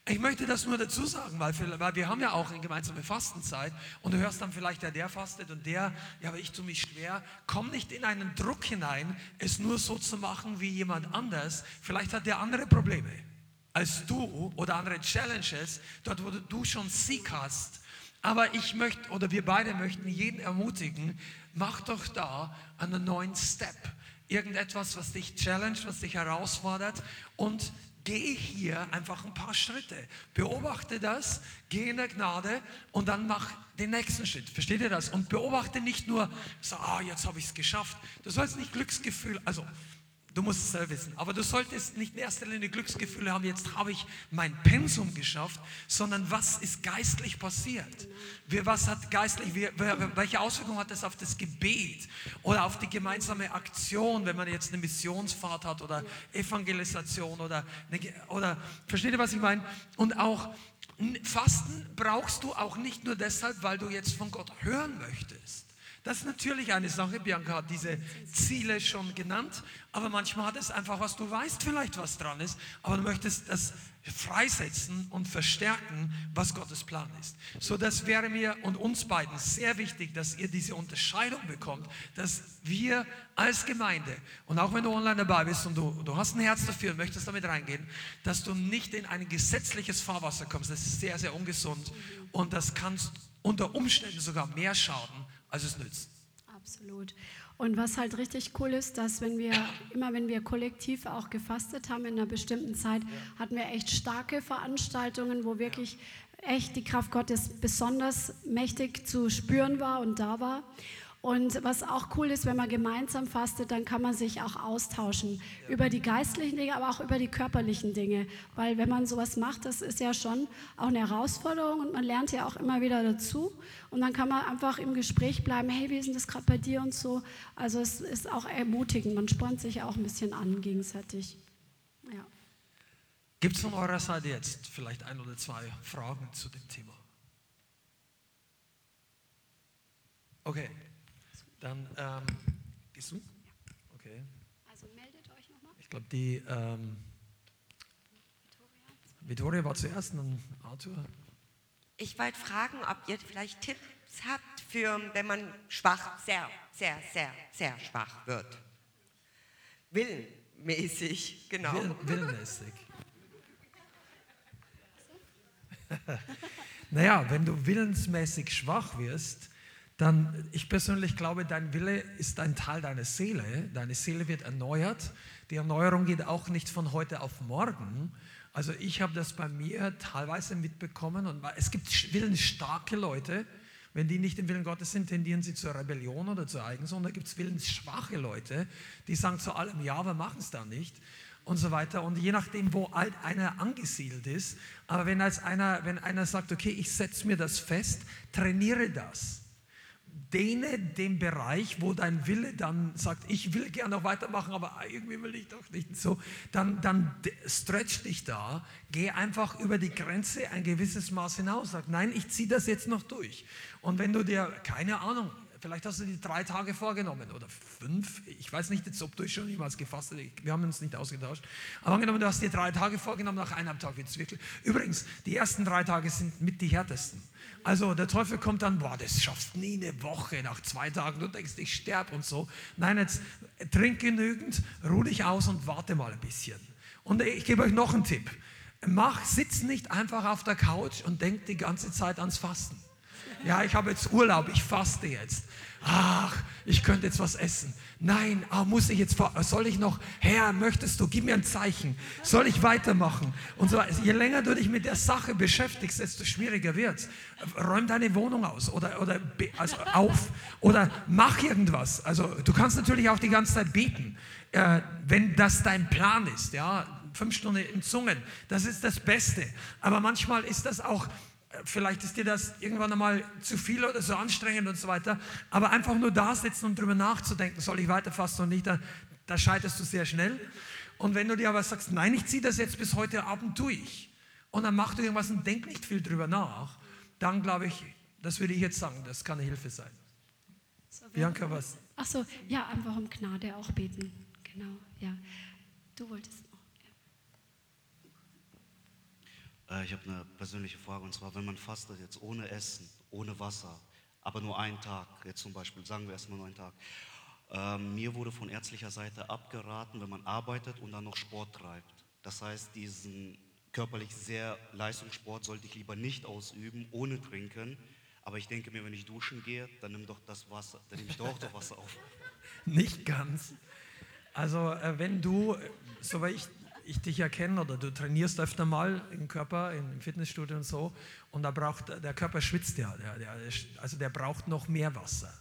C: Ich möchte das nur dazu sagen, weil, weil wir haben ja auch eine gemeinsame Fastenzeit und du hörst dann vielleicht, ja, der fastet und der, ja, aber ich tue mich schwer. Komm nicht in einen Druck hinein, es nur so zu machen wie jemand anders. Vielleicht hat der andere Probleme als du oder andere Challenges, dort wo du schon Sieg hast. Aber ich möchte, oder wir beide möchten jeden ermutigen, mach doch da einen neuen Step. Irgendetwas, was dich challenge, was dich herausfordert und Geh hier einfach ein paar Schritte. Beobachte das, geh in der Gnade und dann mach den nächsten Schritt. Versteht ihr das? Und beobachte nicht nur, so, ah, jetzt habe ich es geschafft. Du sollst nicht Glücksgefühl, also Du musst es selber wissen. Aber du solltest nicht in erster Linie Glücksgefühle haben, jetzt habe ich mein Pensum geschafft, sondern was ist geistlich passiert? Was hat geistlich, welche Auswirkungen hat das auf das Gebet oder auf die gemeinsame Aktion, wenn man jetzt eine Missionsfahrt hat oder Evangelisation oder, eine, oder versteht ihr, was ich meine? Und auch Fasten brauchst du auch nicht nur deshalb, weil du jetzt von Gott hören möchtest. Das ist natürlich eine Sache. Bianca hat diese Ziele schon genannt, aber manchmal hat es einfach was, du weißt vielleicht, was dran ist, aber du möchtest das freisetzen und verstärken, was Gottes Plan ist. So, das wäre mir und uns beiden sehr wichtig, dass ihr diese Unterscheidung bekommt, dass wir als Gemeinde, und auch wenn du online dabei bist und du, du hast ein Herz dafür und möchtest damit reingehen, dass du nicht in ein gesetzliches Fahrwasser kommst. Das ist sehr, sehr ungesund und das kannst unter Umständen sogar mehr schaden, als es nützt.
B: Absolut. Und was halt richtig cool ist, dass wenn wir, immer wenn wir kollektiv auch gefastet haben in einer bestimmten Zeit, hatten wir echt starke Veranstaltungen, wo wirklich echt die Kraft Gottes besonders mächtig zu spüren war und da war. Und was auch cool ist, wenn man gemeinsam fastet, dann kann man sich auch austauschen über die geistlichen Dinge, aber auch über die körperlichen Dinge. Weil wenn man sowas macht, das ist ja schon auch eine Herausforderung und man lernt ja auch immer wieder dazu. Und dann kann man einfach im Gespräch bleiben, hey, wie ist denn das gerade bei dir und so. Also es ist auch ermutigend, man spornt sich auch ein bisschen an gegenseitig. Ja.
C: Gibt es von eurer Seite jetzt vielleicht ein oder zwei Fragen zu dem Thema? Okay. Dann, ähm, gehst du? Okay.
B: Also meldet euch nochmal.
C: Ich glaube, die ähm, Vittoria war zuerst, dann Arthur.
D: Ich wollte fragen, ob ihr vielleicht Tipps habt für, wenn man schwach, sehr, sehr, sehr, sehr schwach wird. Willenmäßig, genau.
C: Will, willmäßig. naja, wenn du willensmäßig schwach wirst, dann, ich persönlich glaube, dein Wille ist ein Teil deiner Seele. Deine Seele wird erneuert. Die Erneuerung geht auch nicht von heute auf morgen. Also ich habe das bei mir teilweise mitbekommen und es gibt willensstarke Leute, wenn die nicht im Willen Gottes sind, tendieren sie zur Rebellion oder zur Eigensund. Da gibt es willensschwache Leute, die sagen zu allem Ja, wir machen es da nicht und so weiter. Und je nachdem, wo alt einer angesiedelt ist, aber wenn, als einer, wenn einer sagt, okay, ich setze mir das fest, trainiere das dehne den Bereich, wo dein Wille dann sagt, ich will gerne noch weitermachen, aber irgendwie will ich doch nicht so, dann, dann stretch dich da, geh einfach über die Grenze ein gewisses Maß hinaus, sag, nein, ich ziehe das jetzt noch durch. Und wenn du dir, keine Ahnung, vielleicht hast du die drei Tage vorgenommen oder fünf, ich weiß nicht ob du schon jemals gefasst hast, wir haben uns nicht ausgetauscht, aber angenommen, du hast dir drei Tage vorgenommen, nach einem Tag wird es wirklich, übrigens, die ersten drei Tage sind mit die härtesten. Also der Teufel kommt dann, boah, das schaffst nie eine Woche, nach zwei Tagen, du denkst, ich sterbe und so. Nein, jetzt trink genügend, ruh dich aus und warte mal ein bisschen. Und ich gebe euch noch einen Tipp. Mach, sitz nicht einfach auf der Couch und denk die ganze Zeit ans Fasten. Ja, ich habe jetzt Urlaub, ich faste jetzt. Ach, ich könnte jetzt was essen. Nein, ah, muss ich jetzt, soll ich noch, Herr, möchtest du, gib mir ein Zeichen. Soll ich weitermachen? Und so, je länger du dich mit der Sache beschäftigst, desto schwieriger wird Räum deine Wohnung aus oder, oder also auf oder mach irgendwas. Also du kannst natürlich auch die ganze Zeit beten, äh, wenn das dein Plan ist. Ja, fünf Stunden in Zungen, das ist das Beste. Aber manchmal ist das auch Vielleicht ist dir das irgendwann einmal zu viel oder so anstrengend und so weiter. Aber einfach nur da sitzen und drüber nachzudenken, soll ich weiter fasten oder nicht, da, da scheiterst du sehr schnell. Und wenn du dir aber sagst, nein, ich ziehe das jetzt bis heute Abend durch und dann mach du irgendwas und denk nicht viel drüber nach, dann glaube ich, das würde ich jetzt sagen, das kann eine Hilfe sein.
B: So, Bianca, was? Ach so, ja, einfach um Gnade auch beten. Genau, ja. Du wolltest.
E: Äh, ich habe eine persönliche Frage und zwar, wenn man fastet jetzt ohne Essen, ohne Wasser, aber nur einen Tag, jetzt zum Beispiel, sagen wir erstmal nur einen Tag. Ähm, mir wurde von ärztlicher Seite abgeraten, wenn man arbeitet und dann noch Sport treibt. Das heißt, diesen körperlich sehr Leistungssport sollte ich lieber nicht ausüben, ohne trinken. Aber ich denke mir, wenn ich duschen gehe, dann nimm doch das Wasser, dann nehme ich doch das Wasser auf.
C: Nicht ganz. Also äh, wenn du, soweit ich ich dich erkenne oder du trainierst öfter mal im Körper, im Fitnessstudio und so, und da braucht, der Körper schwitzt ja, der, der, also der braucht noch mehr Wasser.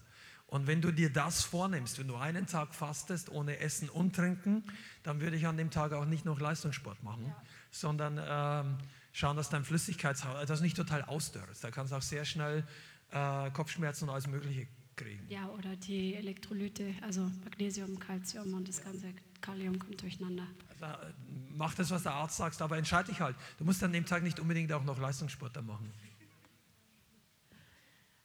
C: Und wenn du dir das vornimmst, wenn du einen Tag fastest ohne Essen und Trinken, dann würde ich an dem Tag auch nicht noch Leistungssport machen, ja. sondern ähm, schauen, dass dein Flüssigkeitshaushalt, das nicht total ausdörrst. Da kannst du auch sehr schnell äh, Kopfschmerzen und alles Mögliche kriegen.
B: Ja, oder die Elektrolyte, also Magnesium, Calcium und das ganze Kalium kommt durcheinander.
C: Mach das, was der Arzt sagt, aber entscheide dich halt. Du musst an dem Tag nicht unbedingt auch noch Leistungssport da machen.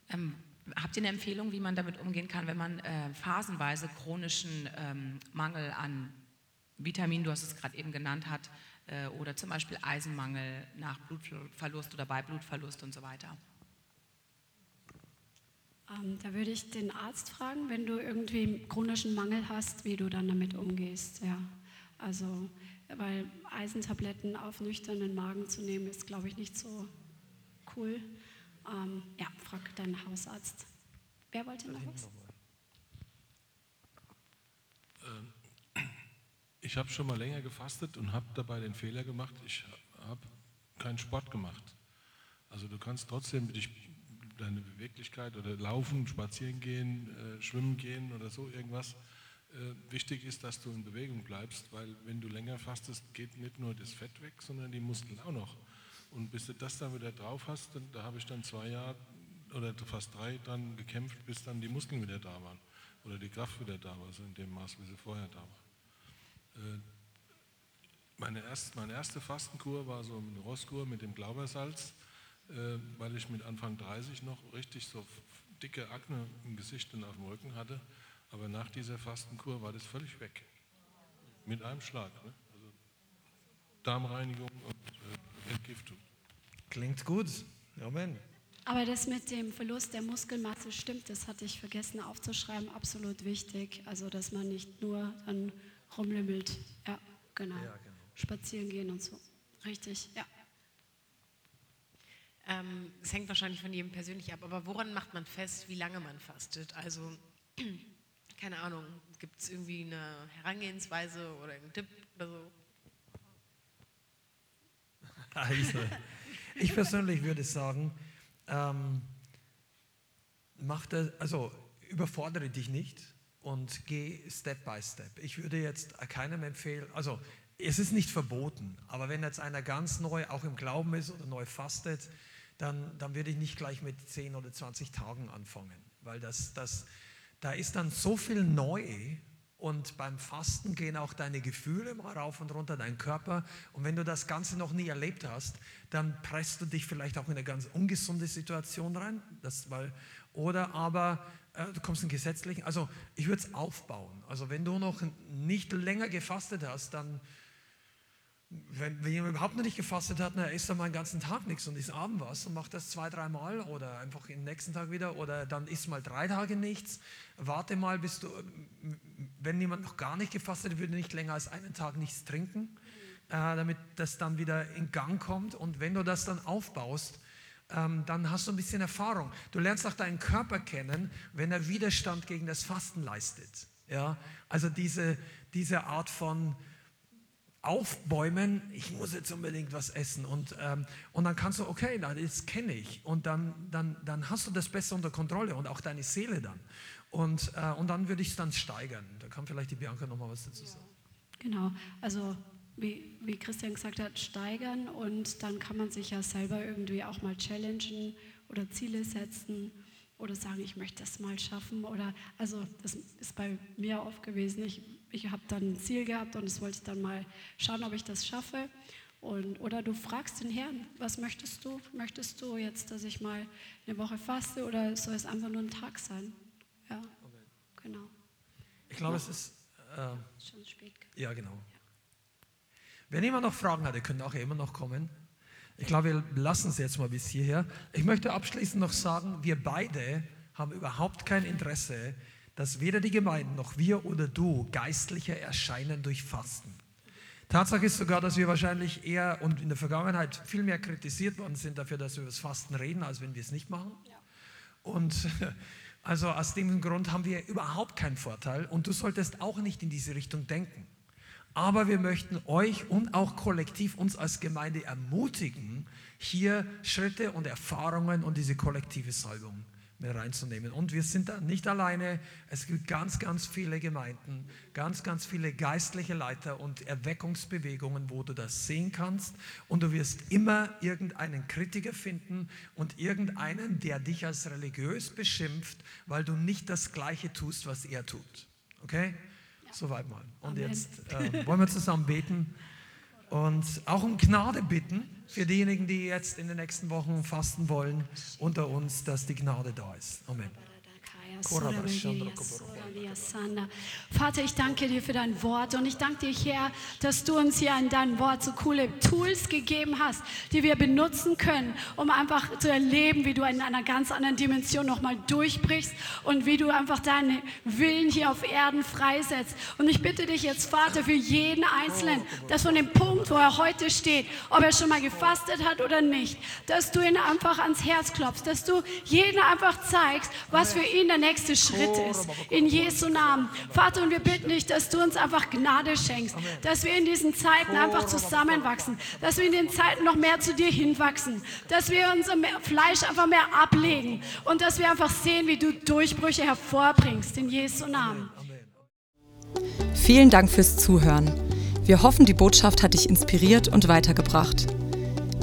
F: Ähm, habt ihr eine Empfehlung, wie man damit umgehen kann, wenn man äh, phasenweise chronischen ähm, Mangel an Vitamin, du hast es gerade eben genannt, hat, äh, oder zum Beispiel Eisenmangel nach Blutverlust oder bei Blutverlust und so weiter?
B: Ähm, da würde ich den Arzt fragen, wenn du irgendwie chronischen Mangel hast, wie du dann damit umgehst. Ja. Also, weil Eisentabletten auf nüchternen Magen zu nehmen, ist, glaube ich, nicht so cool. Ähm, ja, frag deinen Hausarzt. Wer wollte noch was?
G: Ähm, ich habe schon mal länger gefastet und habe dabei den Fehler gemacht, ich habe keinen Sport gemacht. Also du kannst trotzdem dich deine Beweglichkeit oder laufen, spazieren gehen, äh, schwimmen gehen oder so irgendwas. Äh, wichtig ist, dass du in Bewegung bleibst, weil wenn du länger fastest, geht nicht nur das Fett weg, sondern die Muskeln auch noch. Und bis du das dann wieder drauf hast, dann, da habe ich dann zwei Jahre oder fast drei dran gekämpft, bis dann die Muskeln wieder da waren oder die Kraft wieder da war, so in dem Maß, wie sie vorher da war. Äh, meine, erst, meine erste Fastenkur war so eine Rosskur mit dem Glaubersalz äh, weil ich mit Anfang 30 noch richtig so dicke Akne im Gesicht und auf dem Rücken hatte. Aber nach dieser Fastenkur war das völlig weg. Mit einem Schlag. Ne? Also Darmreinigung und äh, Entgiftung.
C: Klingt gut. Amen.
B: Aber das mit dem Verlust der Muskelmasse stimmt, das hatte ich vergessen aufzuschreiben, absolut wichtig. Also, dass man nicht nur dann rumlümmelt. Ja, genau. Ja, genau. Spazieren gehen und so. Richtig, ja.
H: Ähm, es hängt wahrscheinlich von jedem persönlich ab, aber woran macht man fest, wie lange man fastet? Also, keine Ahnung, gibt es irgendwie eine Herangehensweise oder einen Tipp oder so?
C: Also, ich persönlich würde sagen, ähm, mach das, also überfordere dich nicht und geh Step by Step. Ich würde jetzt keinem empfehlen, also es ist nicht verboten, aber wenn jetzt einer ganz neu auch im Glauben ist oder neu fastet, dann, dann würde ich nicht gleich mit 10 oder 20 Tagen anfangen, weil das, das, da ist dann so viel neu und beim Fasten gehen auch deine Gefühle mal rauf und runter, dein Körper. Und wenn du das Ganze noch nie erlebt hast, dann presst du dich vielleicht auch in eine ganz ungesunde Situation rein. Das, weil, oder aber äh, du kommst in gesetzlichen. Also ich würde es aufbauen. Also wenn du noch nicht länger gefastet hast, dann wenn, wenn jemand überhaupt noch nicht gefastet hat, er isst dann mal den ganzen Tag nichts und isst abend was und macht das zwei, dreimal oder einfach den nächsten Tag wieder oder dann isst mal drei Tage nichts. Warte mal, bis du, wenn jemand noch gar nicht gefastet hat, würde nicht länger als einen Tag nichts trinken. äh, damit das dann wieder in Gang kommt. Und wenn du das dann aufbaust, ähm, dann hast du ein bisschen Erfahrung. Du lernst auch deinen Körper kennen, wenn er Widerstand gegen das Fasten leistet. Ja? Also diese, diese Art von aufbäumen, ich muss jetzt unbedingt was essen. Und, ähm, und dann kannst du, okay, das kenne ich. Und dann, dann, dann hast du das besser unter Kontrolle und auch deine Seele dann. Und, äh, und dann würde ich es dann steigern. Da kann vielleicht die Bianca nochmal was dazu sagen.
B: Genau, also wie, wie Christian gesagt hat, steigern und dann kann man sich ja selber irgendwie auch mal challengen oder Ziele setzen oder sagen, ich möchte das mal schaffen. Oder also das ist bei mir oft gewesen. Ich, ich habe dann ein Ziel gehabt und das wollte ich dann mal schauen, ob ich das schaffe. Und, oder du fragst den Herrn, was möchtest du? Möchtest du jetzt, dass ich mal eine Woche faste oder soll es einfach nur ein Tag sein? Ja, genau.
C: Ich glaube, es ist. Äh,
B: Schon spät.
C: ja, genau. Wenn jemand noch Fragen hat, ihr könnt auch immer noch kommen. Ich glaube, wir lassen es jetzt mal bis hierher. Ich möchte abschließend noch sagen, wir beide haben überhaupt kein Interesse, dass weder die Gemeinden noch wir oder du geistlicher erscheinen durch Fasten. Tatsache ist sogar, dass wir wahrscheinlich eher und in der Vergangenheit viel mehr kritisiert worden sind dafür, dass wir über das Fasten reden, als wenn wir es nicht machen. Und also aus dem Grund haben wir überhaupt keinen Vorteil und du solltest auch nicht in diese Richtung denken. Aber wir möchten euch und auch kollektiv uns als Gemeinde ermutigen, hier Schritte und Erfahrungen und diese kollektive Salbung mit reinzunehmen. Und wir sind da nicht alleine. Es gibt ganz, ganz viele Gemeinden, ganz, ganz viele geistliche Leiter und Erweckungsbewegungen, wo du das sehen kannst. Und du wirst immer irgendeinen Kritiker finden und irgendeinen, der dich als religiös beschimpft, weil du nicht das Gleiche tust, was er tut. Okay? Soweit mal. Und
B: Amen.
C: jetzt äh, wollen wir zusammen beten und auch um Gnade bitten für diejenigen, die jetzt in den nächsten Wochen fasten wollen unter uns, dass die Gnade da ist. Amen.
B: Vater, ich danke dir für dein Wort und ich danke dir, Herr, dass du uns hier in deinem Wort so coole Tools gegeben hast, die wir benutzen können, um einfach zu erleben, wie du in einer ganz anderen Dimension nochmal durchbrichst und wie du einfach deinen Willen hier auf Erden freisetzt. Und ich bitte dich jetzt, Vater, für jeden Einzelnen, dass von dem Punkt, wo er heute steht, ob er schon mal gefastet hat oder nicht, dass du ihn einfach ans Herz klopfst, dass du jeden einfach zeigst, was für ihn der nächste Schritt ist. In Jesu Namen. Vater, und wir bitten dich, dass du uns einfach Gnade schenkst, dass wir in diesen Zeiten einfach zusammenwachsen, dass wir in den Zeiten noch mehr zu dir hinwachsen, dass wir unser Fleisch einfach mehr ablegen und dass wir einfach sehen, wie du Durchbrüche hervorbringst. In Jesu Namen.
I: Vielen Dank fürs Zuhören. Wir hoffen, die Botschaft hat dich inspiriert und weitergebracht.